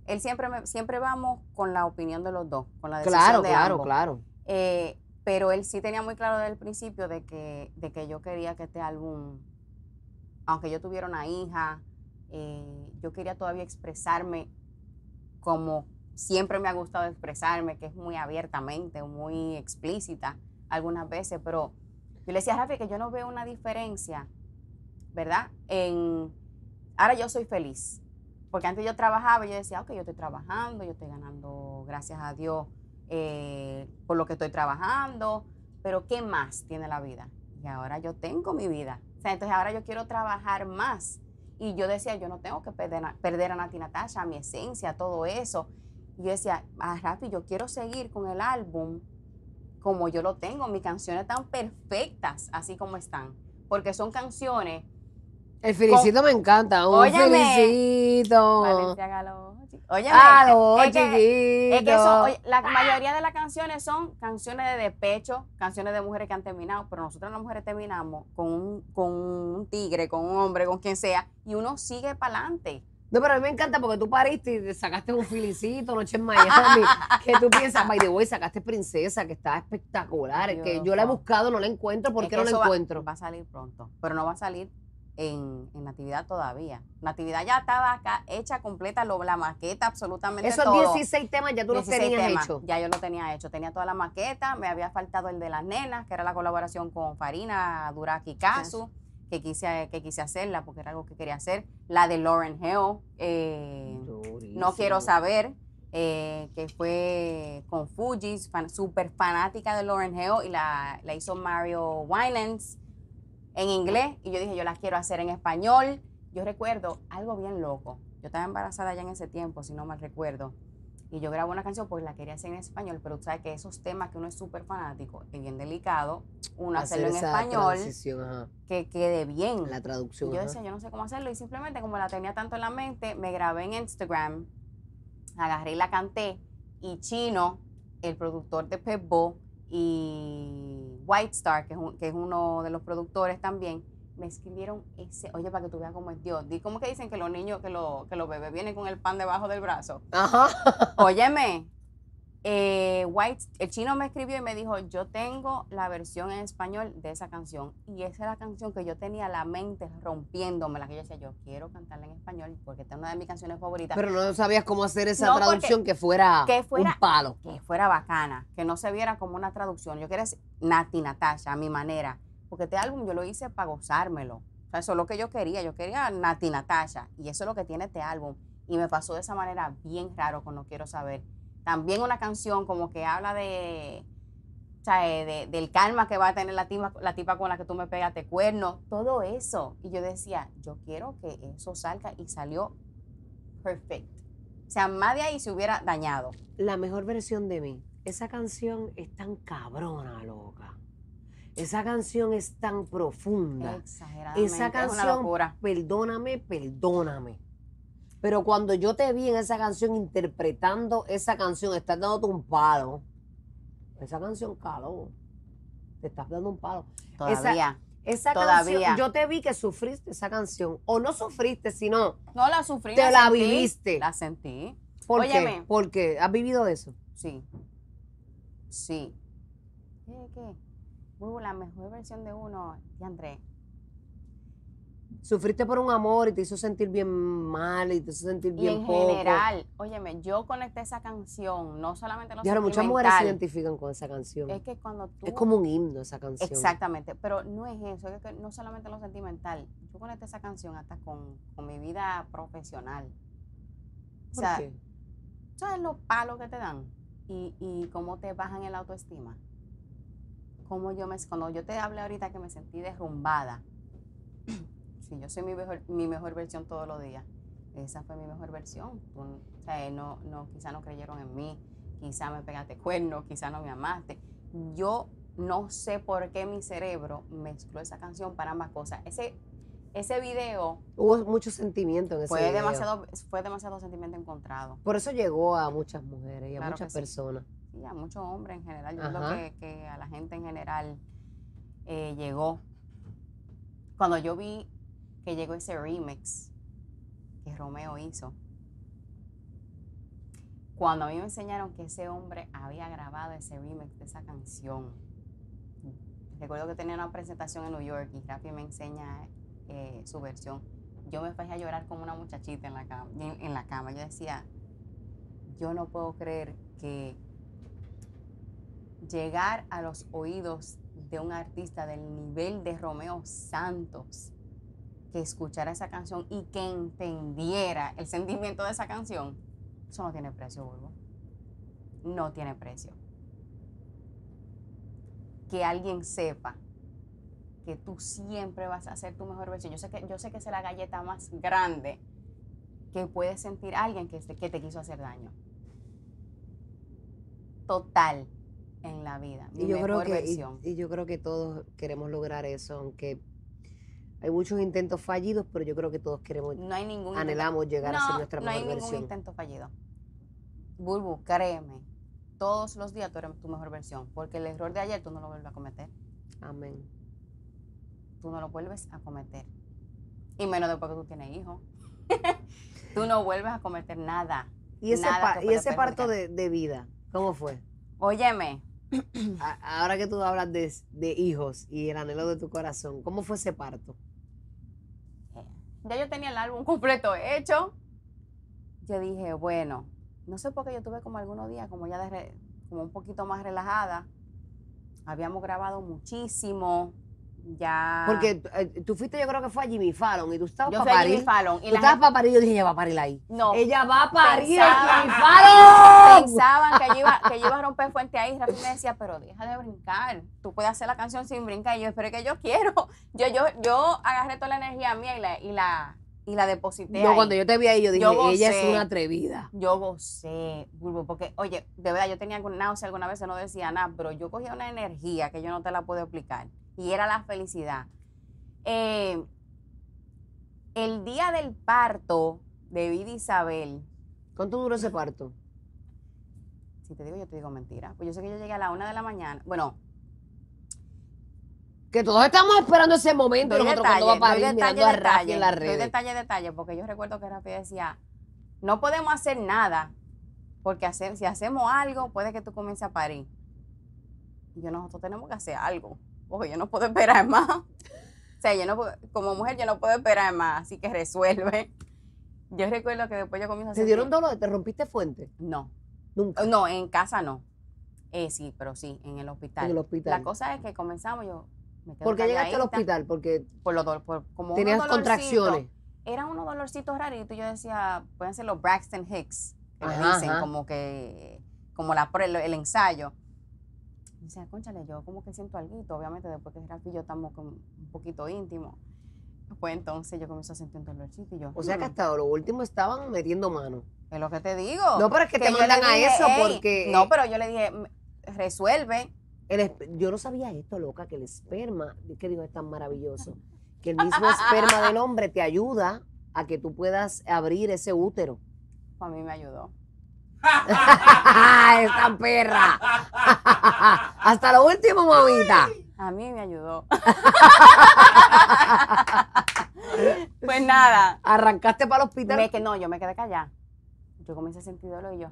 él siempre, me- siempre vamos con la opinión de los dos, con la decisión Claro, de claro, ambos. claro. Eh, pero él sí tenía muy claro desde el principio de que, de que yo quería que este álbum, aunque yo tuviera una hija, eh, yo quería todavía expresarme como siempre me ha gustado expresarme, que es muy abiertamente, muy explícita algunas veces, pero yo le decía a Rafi que yo no veo una diferencia, ¿verdad? En, ahora yo soy feliz, porque antes yo trabajaba y yo decía, ok, yo estoy trabajando, yo estoy ganando, gracias a Dios, eh, por lo que estoy trabajando, pero ¿qué más tiene la vida? Y ahora yo tengo mi vida. O sea, entonces ahora yo quiero trabajar más. Y yo decía, yo no tengo que perder, a- perder a Nati Natasha, mi esencia, todo eso. Y yo decía, ah, Rafi, yo quiero seguir con el álbum como yo lo tengo. Mis canciones están perfectas, así como están. Porque son canciones. El felicito me encanta, un Óyeme. felicito. Valenciaga, Óyeme, es que- chiquito. Es que eso, oye, la mayoría de las canciones son canciones de despecho, canciones de mujeres que han terminado, pero nosotros las mujeres terminamos con un, con un tigre, con un hombre, con quien sea, y uno sigue para adelante. No, pero a mí me encanta porque tú pariste y te sacaste un felicito, Noche en Miami, que tú piensas, by the way, sacaste Princesa, que está espectacular, que yo la he buscado, no la encuentro, ¿por Es qué que no la va- encuentro? Va, a salir pronto, pero no va a salir en, en Natividad todavía. Natividad ya estaba acá hecha completa, lo, la maqueta, absolutamente Esos todo. 16 temas ya tú los 16 tenías temas, hechos. Ya yo lo tenía hecho. Tenía toda la maqueta, me había faltado el de las nenas, que era la colaboración con Farina, Duraki Casu, que quise, que quise hacerla porque era algo que quería hacer. La de Lauren Hill, eh, No Quiero Saber, eh, que fue con Fuji, fan, súper fanática de Lauren Hill, y la, la hizo Mario Winans en inglés, y yo dije, yo la quiero hacer en español. Yo recuerdo algo bien loco. Yo estaba embarazada ya en ese tiempo, si no mal recuerdo. Y yo grabo una canción porque la quería hacer en español, pero tú sabes que esos temas que uno es súper fanático es bien delicado, uno Hacer hacerlo en español, que quede bien. la Y traducción. yo ajá. decía, yo no sé cómo hacerlo. Y simplemente como la tenía tanto en la mente, me grabé en Instagram, agarré y la canté. Y Chino, el productor de Pitbull, y White Star, que es, un- que es uno de los productores también, me escribieron ese, oye, para que tú veas cómo es Dios. Di- ¿Cómo que dicen que los niños, que, lo- que los bebés vienen con el pan debajo del brazo? Ajá. Óyeme, eh, White, el chino me escribió y me dijo, yo tengo la versión en español de esa canción. Y esa es la canción que yo tenía la mente rompiéndome, la que yo decía, yo quiero cantarla en español porque esta es una de mis canciones favoritas. Pero no sabías cómo hacer esa No, traducción que fuera, que fuera- un palo. que fuera bacana, que no se viera como una traducción. Yo quería decir Nati Natasha, a mi manera, porque este álbum yo lo hice para gozármelo. O sea, eso es lo que yo quería, yo quería Nati Natasha, y eso es lo que tiene este álbum. Y me pasó de esa manera bien raro con No Quiero Saber. También una canción como que habla de, o sea, de- del karma que va a tener la tipa, la tipa con la que tú me pegaste cuerno, todo eso. Y yo decía, yo quiero que eso salga y salió perfecto. O sea, más de ahí se hubiera dañado. La mejor versión de mí. Esa canción es tan cabrona, loca. Esa canción es tan profunda. Exageradamente. Esa es una canción, locura. perdóname, perdóname. Pero cuando yo te vi en esa canción interpretando esa canción, estás dándote un palo. Esa canción caló. Te estás dando un palo. Todavía. Esa Todavía. canción, yo te vi que sufriste esa canción. O no sufriste, sino, No la sufrí. Te la sentí, viviste. La sentí. ¿por qué? Porque has vivido eso. Sí. Sí. ¿Qué? ¿Qué? Hubo la mejor versión de uno, de André. Sufriste por un amor y te hizo sentir bien mal y te hizo sentir Y bien en poco. general, óyeme, yo conecté esa canción, no solamente en lo Y ahora muchas mujeres se identifican con esa canción. Es que cuando tú... Es como un himno esa canción. Exactamente, pero no es eso, es que no solamente en lo sentimental. yo conecté esa canción hasta con, con mi vida profesional. O ¿Por sea, qué? ¿sabes los palos que te dan? Y, y cómo te bajan el autoestima. Cómo yo me, cuando yo te hablé ahorita que me sentí derrumbada, sí, yo soy mi mejor, mi mejor versión todos los días. Esa fue mi mejor versión. Tú, o sea, no, no, quizá no creyeron en mí, quizá me pegaste cuernos, quizá no me amaste. Yo no sé por qué mi cerebro mezcló esa canción para ambas cosas. Ese, ese video Hubo mucho sentimiento en ese fue video. demasiado, fue demasiado sentimiento encontrado. Por eso llegó a muchas mujeres y a muchas sí. personas. Sí, a muchos hombres en general. Yo creo que, que a la gente en general eh, llegó. Cuando yo vi que llegó ese remix que Romeo hizo, cuando a mí me enseñaron que ese hombre había grabado ese remix de esa canción, recuerdo que tenía una presentación en New York y Rafi me enseña eh, su versión. Yo me fui a llorar como una muchachita en la en la cama. Yo decía, yo no puedo creer que llegar a los oídos de un artista del nivel de Romeo Santos, que escuchara esa canción y que entendiera el sentimiento de esa canción, eso no tiene precio, Bulbo. No tiene precio. Que alguien sepa que tú siempre vas a hacer tu mejor versión. Yo sé que, yo sé que es la galleta más grande que puede sentir alguien que, te- que te quiso hacer daño. Total en la vida. Mi Y yo, creo mejor que, y, versión. y yo creo que todos queremos lograr eso, aunque hay muchos intentos fallidos, pero yo creo que todos queremos, no hay ningún intento- anhelamos llegar a ser nuestra no hay mejor ningún versión. intento fallido. Bulbu, créeme, todos los días tú eres tu mejor versión, porque el error de ayer tú no lo vuelves a cometer. Amén. Tú no lo vuelves a cometer. Y menos después que tú tienes hijos. tú no vuelves a cometer nada. Y ese, Nada pa- que y pueda ese parto de, de vida, ¿cómo fue? Óyeme, ahora que tú hablas de, de hijos y el anhelo de tu corazón, ¿cómo fue ese parto? Ya yo tenía el álbum completo hecho. Yo dije, bueno, no sé por qué yo tuve como algunos días como ya de re- como un poquito más relajada. Habíamos grabado muchísimo. Ya. Porque eh, tú fuiste, yo creo que fue a Jimmy Fallon y tú estabas yo para a Jimmy parir. Fallon y Tú estabas gente- para parir, yo dije, ella va a parir ahí. no, Ella va a parir Pensaba- a Jimmy Fallon. pensaban que yo, iba, que yo iba a romper fuente ahí. Rafi me decía, pero deja de brincar. Tú puedes hacer la canción sin brincar. Y yo, pero es que yo quiero. Yo, yo, yo agarré toda la energía mía y la, y la, y la deposité ahí. cuando yo te vi ahí, yo dije, Yo ella es una atrevida. Yo gocé, Bulbo, porque, oye, de verdad, yo tenía algún náusea alguna vez, no decía nada, pero yo cogía una energía que yo no te la puedo explicar. Y era la felicidad. Eh, el día del parto de Vida Isabel, ¿Cuánto duró ese parto? si te digo, yo te digo mentira. Pues yo sé que yo llegué a la una de la mañana. Bueno, Que todos estamos esperando ese momento. doy nosotros detalle, cuando va a parir detalle, a detalle, en las doy redes. detalle, detalle, porque yo recuerdo que Rafi decía, no podemos hacer nada, porque hace- si hacemos algo, puede que tú comiences a parir. Y yo, nosotros tenemos que hacer algo, porque yo no puedo esperar más. O sea, yo no puedo- como mujer yo no puedo esperar más, así que resuelve. Yo recuerdo que después yo comienzo a ¿Te sentir- dieron dolor? ¿Te rompiste fuente? No, Nunca. no, en casa no. Eh, sí, pero sí, en el hospital. En el hospital. La cosa es que comenzamos, yo me quedo ¿Por qué llegaste al hospital? Porque Por los dol- por, como tenías contracciones. Eran unos dolorcitos raritos. Yo decía, pueden ser los Braxton Hicks, que le Ajá, dicen, ajá. como que, como la, el, ensayo. Y decía, conchale, yo como que siento algo. Obviamente, después que Rafi y yo estamos como un poquito íntimos. Pues entonces yo comienzo a sentir un dolorcito y yo, O sea que "Hmm, hasta lo último estaban metiendo mano. es lo que te digo. No, pero es que te mandan a eso porque- No, pero yo le dije, "M- resuelve. El yo no sabía esto, loca, que el esperma, que digo, es tan maravilloso, que el mismo esperma del hombre te ayuda a que tú puedas abrir ese útero. Pues a mí me ayudó. ¡Esta perra! Hasta lo último, mamita. A mí me ayudó. pues nada, Arrancaste para el hospital. Me que no, yo me quedé callada. Yo comencé a sentir dolor y yo,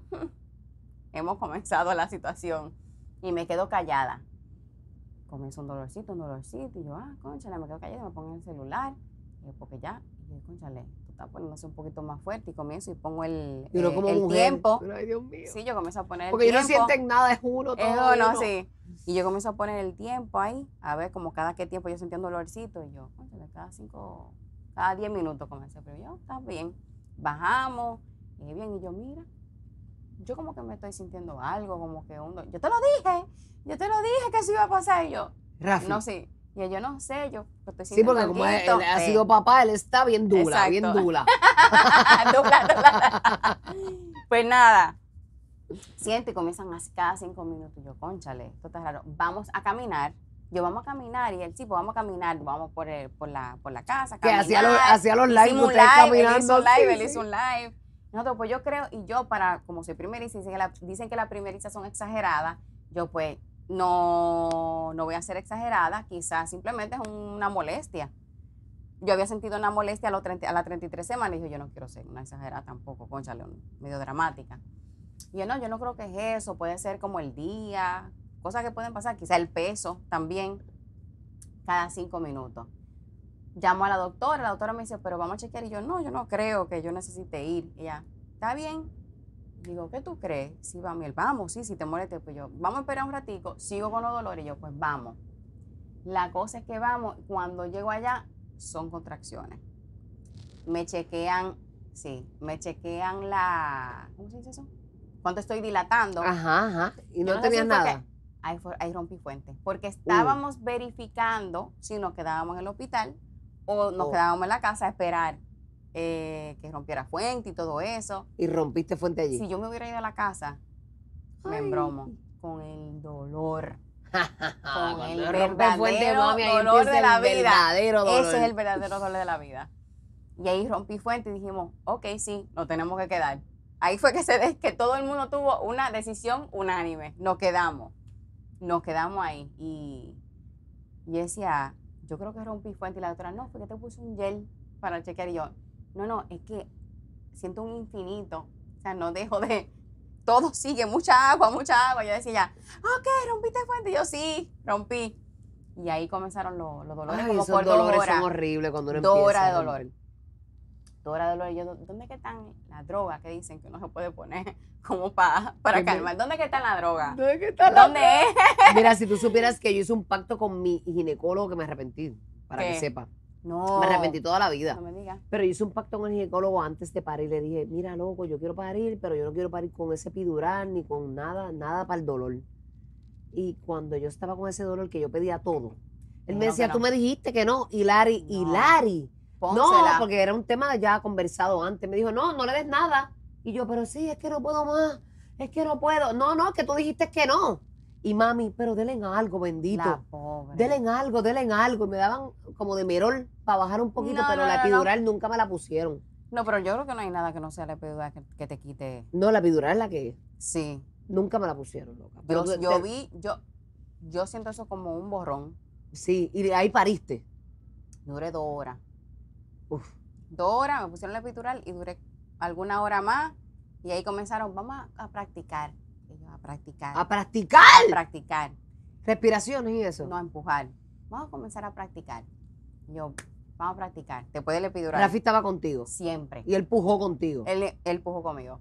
hemos comenzado la situación. Y me quedo callada. Comienza un dolorcito, un dolorcito. Y yo, ah, conchale, me quedo callada me pongo en el celular. Y yo, porque ya, y yo, conchale, tú estás poniéndose un poquito más fuerte. Y comienzo y pongo el, eh, como el mujer. tiempo. Ay, Dios mío. Sí, yo comienzo a poner Porque el ellos no tiempo. sienten nada, es uno todo. Es uno, uno. sí. Y yo comienzo a poner el tiempo ahí, a ver como cada qué tiempo yo sentía un dolorcito. Y yo, cada cinco cada 10 minutos comencé, pero yo, está bien. Bajamos, y bien, y yo, mira, yo como que me estoy sintiendo algo, como que un... Yo te lo dije, yo te lo dije que eso iba a pasar, y yo, Rafi. no sé. Y yo no sé, yo estoy sí, porque como él, alguito". él ha Sí. sido papá, él está bien dula, bien Exacto. dula. Dula, dula. Pues nada, siente y comienzan así cada cinco minutos. Yo, conchale, esto está raro. Vamos a caminar. Yo, vamos a caminar. Y él, sí, pues vamos a caminar. Vamos por, el- por, la, por la casa. Que hacía los, hacía los live, un caminando. Él hizo un live, él hizo un live. Nosotros, pues yo creo, y yo para, como soy primeriza, dicen que, la, dicen que las primerizas son exageradas, yo pues no, no voy a ser exagerada, quizás simplemente es una molestia. Yo había sentido una molestia a, los 30 a las 33 semanas y dije, yo no quiero ser una exagerada tampoco, conchale, medio dramática. Y yo, no, yo no creo que es eso, puede ser como el día, cosas que pueden pasar, quizás el peso también, cada cinco minutos llamo a la doctora, la doctora me dice, pero vamos a chequear. Y yo, no, yo no creo que yo necesite ir. Ella, ¿está bien? Digo, ¿qué tú crees? Sí, va miel, vamos, sí, si te moleste. Pues yo, vamos a esperar un ratico, sigo con los dolores. Y yo, pues vamos. La cosa es que vamos, cuando llego allá, son contracciones. Me chequean, sí, me chequean la, ¿cómo se dice eso? Cuando estoy dilatando. Ajá, ajá. Y no no tenías si nada. que- ahí, fue- ahí rompí fuente. Porque estábamos verificando si nos quedábamos en el hospital o nos Oh. quedábamos en la casa a esperar eh, que rompiera fuente y todo eso. Y rompiste fuente allí. Si yo me hubiera ido a la casa, me Ay. embromo con el dolor. Con el rompe fuente, verdadero mami, dolor de la vida. verdadero dolor. Ese es el verdadero dolor de la vida. Y ahí rompí fuente y dijimos, ok, sí, nos tenemos que quedar. Ahí fue que, se que todo el mundo tuvo una decisión unánime. Nos quedamos. Nos quedamos ahí. Y, y decía, yo creo que rompí fuente. Y la doctora, no, fue que te puse un gel para chequear. Y yo, no, no, es que siento un infinito. O sea, no dejo de... Todo sigue, mucha agua, mucha agua. Yo decía, ya, ok, rompiste fuente. Y yo, sí, rompí. Y ahí comenzaron los, los dolores Ay, como esos por dolores son horribles cuando uno empieza horas de dolor. Dos horas de dolor. Y yo, ¿dónde que están las drogas que dicen que uno se puede poner como pa- para calmar? ¿Dónde que está la droga? ¿Dónde que está la- ¿Dónde es? Mira, si tú supieras que yo hice un pacto con mi ginecólogo que me arrepentí, para que sepa. No. Me arrepentí toda la vida. No me digas. Pero hice un pacto con el ginecólogo antes de parir. Le dije, mira, loco, yo quiero parir, pero yo no quiero parir con ese epidural ni con nada, nada para el dolor. Y cuando yo estaba con ese dolor que yo pedía todo, él me decía, tú me dijiste que no. Y Lari, y No. Lari. No, porque era un tema ya conversado antes. Me dijo, no, no le des nada. Y yo, pero sí, es que no puedo más. Es que no puedo. No, no, que tú dijiste que no. Y mami, pero denle en algo, bendito. Denle en algo, denle en algo. Y me daban como de merol para bajar un poquito, No, pero no, la no. epidural nunca me la pusieron. No, pero yo creo que no hay nada que no sea la epidural que, que te quite. No, la epidural es la que es. Sí. Nunca me la pusieron, loca. Pero Yo, tú- yo te- vi, yo, yo siento eso como un borrón. Sí, y de ahí pariste. Duré dos horas. Uf. Dos horas, me pusieron la epidural y duré alguna hora más. Y ahí comenzaron, vamos a, a practicar. Y yo, a practicar. ¡A practicar! a practicar. Respiraciones y eso. no a empujar. Vamos a comenzar a practicar. Yo, vamos a practicar. Después del epidural. Rafi estaba contigo. Siempre. Y él pujó contigo. Él, él pujó conmigo.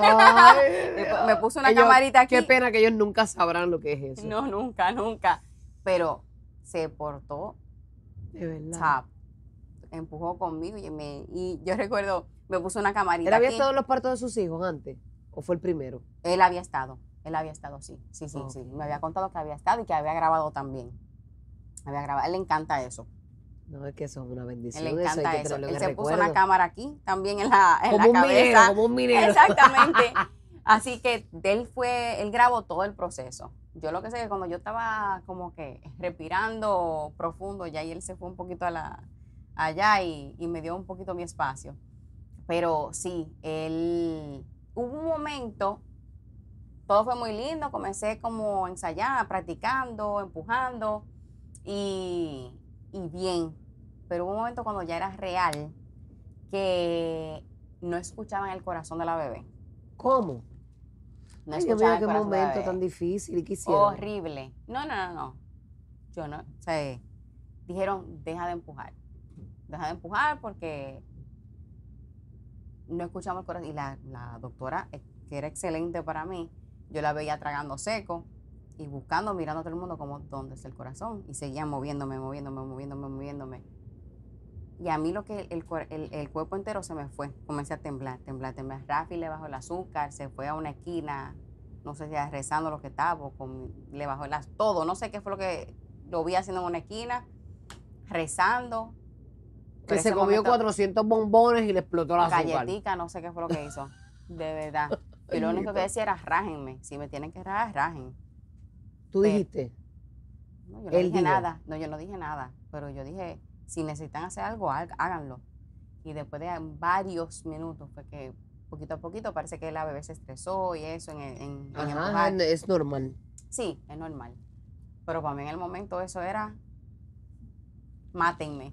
Ay, Me, puso una ellos- camarita aquí. Qué pena que ellos nunca sabrán lo que es eso. No, nunca, nunca. Pero se portó De verdad. top. Empujó conmigo y, me, y yo recuerdo, me puso una camarita ¿Él había aquí. estado en los partos de sus hijos antes? ¿O fue el primero? Él había estado. Él había estado, sí. Sí, sí, sí. Me había contado que había estado y que había grabado también. Había grabado. A él le encanta eso. No, es que eso es una Él bendición. le encanta eso. Él se puso una cámara aquí, también en la, en como la un cabeza. minero, como un minero. Exactamente. Así que él fue, él grabó todo el proceso. Yo lo que sé es que cuando yo estaba como que respirando profundo, ya y él se fue un poquito a la, allá y, y me dio un poquito mi espacio. Pero sí, él, hubo un momento, todo fue muy lindo, comencé como a ensayar, practicando, empujando y, y bien. Pero hubo un momento cuando ya era real que no escuchaban el corazón de la bebé. ¿Cómo? No Ay, escuchaban qué de la momento bebé. tan difícil. ¿Y? Horrible. No, no, no, no. Yo no. O sea, dijeron, deja de empujar. Deja de empujar porque no escuchamos el corazón. Y la, la doctora, eh, que era excelente para mí, yo la veía tragando seco y buscando, mirando a todo el mundo como, ¿dónde está el corazón? Y seguía moviéndome, moviéndome, moviéndome, moviéndome. Y a mí lo que el, el- el cuerpo entero se me fue. Comencé a temblar, temblar, temblar. Rafi le bajó el azúcar, se fue a una esquina, no sé si era rezando lo que estaba, con- le bajó el az- todo. No sé qué fue lo que lo vi haciendo en una esquina, rezando. Que se comió momento- 400 bombones y le explotó la azúcar. galletica, no sé qué fue lo que hizo. De verdad. Y lo único que decía era rájenme. Si me tienen que rajar, rajen. Tú dijiste, No, yo no Él dije dijo. nada. No, yo no dije nada. Pero yo dije, si necesitan hacer algo, há- háganlo. Y después de varios minutos fue que poquito a poquito parece que la bebé se estresó y eso en, en, en ajá, empujar. es normal. Sí, es normal. Pero para mí en el momento eso era, mátenme.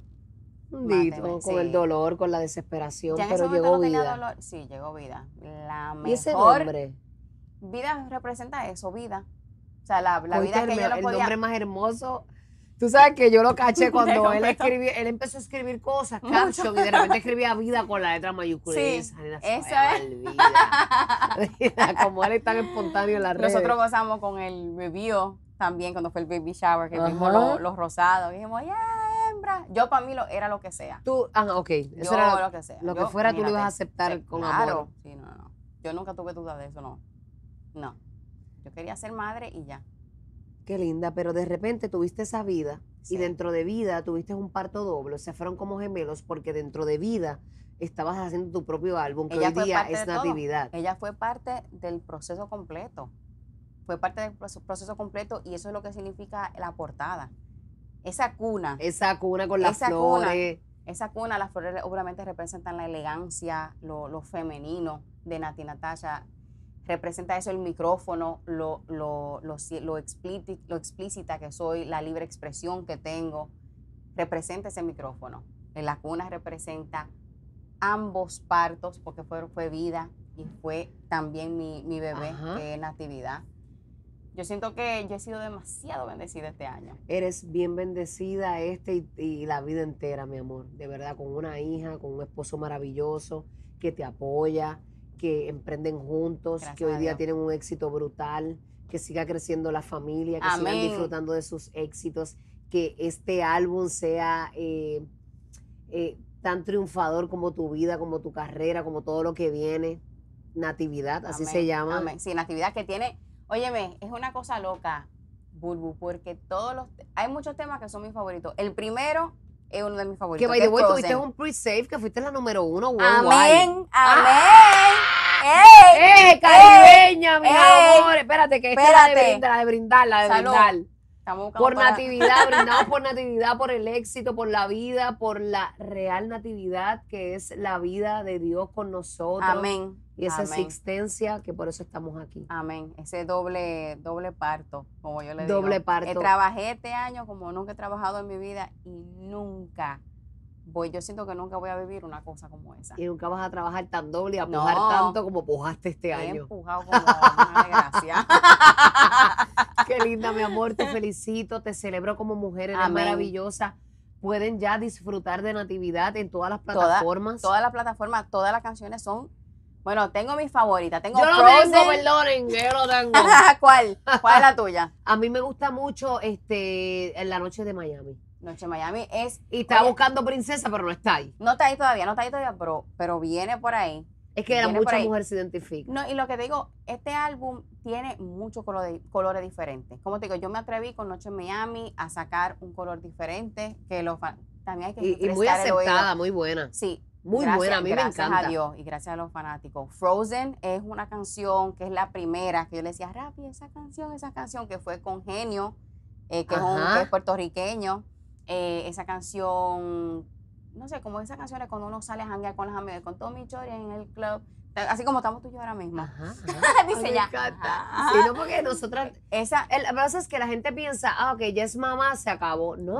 Dito, con el dolor, con la desesperación, Ya en ese pero llegó no tenía vida. dolor. Sí, llegó vida. La Y ese mejor nombre, vida representa eso, vida. O sea, la, la vida que yo el nombre más hermoso. Tú sabes que yo lo caché cuando él escribió, él empezó a escribir cosas, caption, y de repente escribía vida con la letra mayúscula. Sí, esa es. vida. Como él es tan espontáneo en las redes. Nosotros gozamos con el review también cuando fue el baby shower, que vimos los, los rosados. Y dijimos, ya, hembra. Yo para mí lo, era lo que sea. Tú, ah, ok. Eso Yo era lo que sea. lo que Yo, fuera, tú lo ibas a aceptar Sí, con claro. amor. Sí, no, no. Yo nunca tuve duda de eso, no. No. Yo quería ser madre y ya. Qué linda, pero de repente tuviste esa vida Sí. y dentro de vida tuviste un parto doble, o sea, fueron como gemelos porque dentro de vida estabas haciendo tu propio álbum, que Ella hoy día es todo. Natividad. Ella fue parte del proceso completo. Fue parte del proceso, completo y eso es lo que significa la portada. Esa cuna. Esa cuna con las Esa cuna. flores. Esa cuna, las flores obviamente representan la elegancia, lo, lo femenino de Nati Natasha. Representa eso el micrófono, lo, lo, lo, lo, lo explícita que soy, la libre expresión que tengo. Representa ese micrófono. En la cuna representa ambos partos, porque fue, fue vida y fue también mi, mi bebé, Ajá. que es Natividad. Yo siento que yo he sido demasiado bendecida este año. Eres bien bendecida este y, y la vida entera, mi amor. De verdad, con una hija, con un esposo maravilloso que te apoya, que emprenden juntos, Gracias que hoy día tienen un éxito brutal, que siga creciendo la familia, que sigan disfrutando de sus éxitos, que este álbum sea eh, eh, tan triunfador como tu vida, como tu carrera, como todo lo que viene. Natividad, así se llama. amén. Sí, Natividad que tiene, óyeme, es una cosa loca, Bulbu, porque todos los, hay muchos temas que son mis favoritos. El primero es uno de mis favoritos. Que by the way, tuviste un pre-save que fuiste la número uno worldwide. Amén, ¡Ah! amén. ¡Ey! ¡Eh, caribeña, mis ¡Ey! amores! Espérate, que esta es la de brindar, la de brindar, la de brindar. Estamos Por para- natividad, brindamos por natividad, por el éxito, por la vida, por la real natividad que es la vida de Dios con nosotros. Amén. Y esa amén. existencia que por eso estamos aquí. Amén. Ese doble, doble parto, como yo le digo. Doble parto. Eh, trabajé este año como nunca he trabajado en mi vida y nunca voy, yo siento que nunca voy a vivir una cosa como esa. Y nunca vas a trabajar tan doble y a No. pujar tanto como pujaste este He año. empujado como una desgracia. Qué linda, mi amor, te felicito, te celebro como mujer, eres Amén. maravillosa. Pueden ya disfrutar de Natividad en todas las Toda- plataformas. Todas las plataformas, todas las canciones son. Bueno, tengo mis favoritas. Tengo yo lo Frozen. tengo, perdonen, yo lo tengo. ¿Cuál? ¿Cuál es la tuya? A mí me gusta mucho este la noche de Miami. Noche Miami es. Y Oye. buscando princesa, pero no está ahí. No está ahí todavía, no está ahí todavía, pero, pero viene por ahí. Es que mucha mujer se identifica. No, y lo que te digo, este álbum tiene muchos colores, colores diferentes. Como te digo, yo me atreví con Noche en Miami a sacar un color diferente, que lo fa- también hay que Y, y muy aceptada, muy buena. Sí. Muy gracias- buena, a mí me gracias encanta. a Dios y gracias a los fanáticos. Frozen es una canción que es la primera que yo le decía, Rapi, esa canción, esa canción que fue con Genio, eh, que, es un, Ajá. que es puertorriqueño. Eh, esa canción, no sé, como esas canciones cuando uno sale a janguear con las amigas, con todo mi chori en el club, así como estamos tú y yo ahora mismo. Ajá, ajá. Dice Ay, me ya. encanta. Ajá. Sí, no, porque nosotras. Esa, el- pasa es que la gente piensa, ah, ok, ya es mamá, se acabó. No.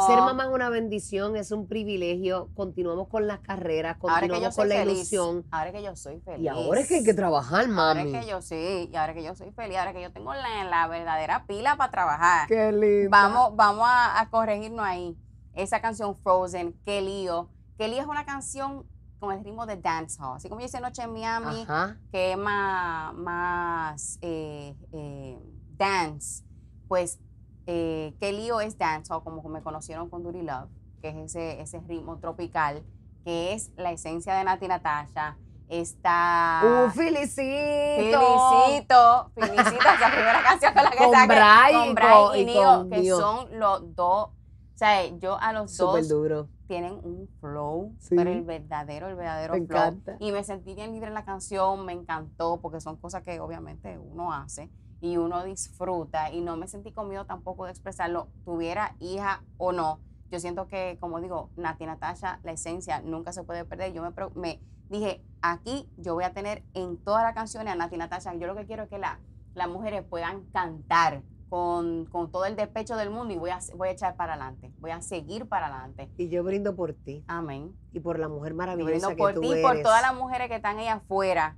no. Ser mamá es una bendición, es un privilegio. Continuamos con las carreras, ahora continuamos con la feliz, ilusión. ahora que yo soy feliz. Y ahora es que hay que trabajar, Ahora mami. es que yo sí, y ahora que yo soy feliz, ahora que yo tengo la, la verdadera pila para trabajar. Qué lindo. Vamos, vamos a, a corregirnos ahí. Esa canción Frozen, Qué lío. Qué lío es una canción con el ritmo de dancehall. Así como yo hice Noche en Miami, Ajá. que es más, más eh, eh, dance, pues eh, Qué lío es dancehall, como me conocieron con Duty Love. que es ese, ese ritmo tropical, que es la esencia de Nati Natasha. Está. ¡Un felicito! Felicito, felicito esa primera canción con la que Con Bray con Bray y, y Nio, que son los dos, o sea, yo a los Súper dos duro. Tienen un flow, Sí. pero el verdadero, el verdadero Me flow. encanta. Y me sentí bien libre en la canción, me encantó, porque son cosas que obviamente uno hace y uno disfruta y no me sentí con miedo tampoco de expresarlo, tuviera hija o no. Yo siento que, como digo, Nati Natasha, la esencia nunca se puede perder. Yo me, dije, aquí yo voy a tener en todas las canciones a Nati Natasha. Yo lo que quiero es que la- las mujeres puedan cantar con, con todo el despecho del mundo y voy a, voy a echar para adelante, voy a seguir para adelante. Y yo brindo por ti Amén. y por la mujer Yo maravillosa brindo que por tú ti y por todas las mujeres que están ahí afuera,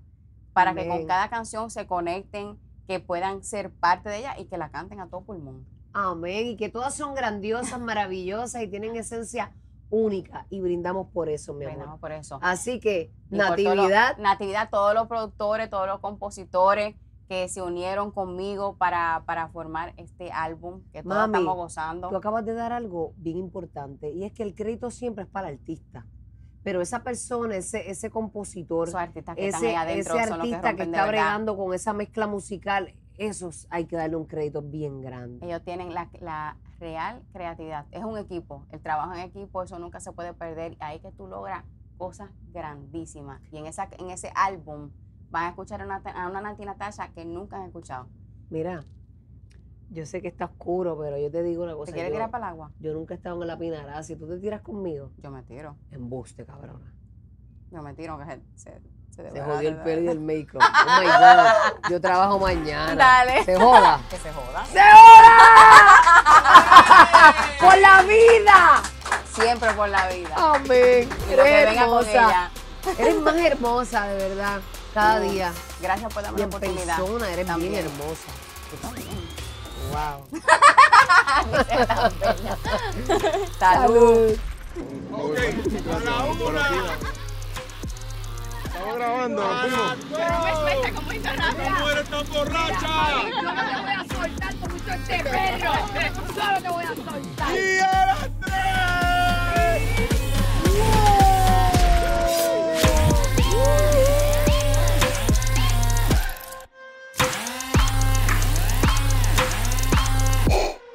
para que con cada canción se conecten, que puedan ser parte de ella y que la canten a todo pulmón. Amén. Y que todas son grandiosas, maravillosas y tienen esencia única. Y brindamos por eso, mi amor. Brindamos por eso. Así que, Y Natividad, Natividad, todos los productores, todos los compositores que se unieron conmigo para, para formar este álbum que todos Mami, estamos gozando. tú acabas de dar algo bien importante. Y es que el crédito siempre es para el artista. Pero esa persona, ese, ese compositor, artistas que ese, adentro ese que artista que, está bregando con esa mezcla musical, esos hay que darle un crédito bien grande. Ellos tienen la, la real creatividad. Es un equipo. El trabajo en equipo, eso nunca se puede perder. Ahí que tú logras cosas grandísimas. Y en, esa, en ese álbum van a escuchar a una, a una Nati Natasha que nunca han escuchado. Mira, yo sé que está oscuro, pero yo te digo una cosa. ¿Te quieres yo, tirar para el agua? yo nunca he estado en la pinarada. Si tú te tiras conmigo, Yo me tiro. embuste, cabrona. Yo me tiro, que se, se, se jodió el pelo y el make-up. Oh my God. Yo trabajo mañana. Dale. Se joda. Que se joda. ¡Se joda! ¡Por la vida! Siempre por la vida. Amén. Y lo que Eres con hermosa. ella. Eres más hermosa, de verdad. Cada Mm. día. Gracias por darme Y la oportunidad. persona eres También. bien hermosa. Tú también. Wow. Salud. Ok, a la una. Estamos grabando. Pero me suelta como hizo ¡Esta mujer está borracha! Yo no te voy a soltar hizo este perro. Solo te voy a soltar. ¡Y a las tres!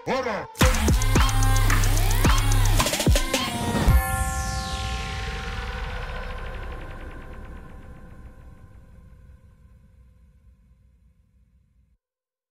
¡Hola!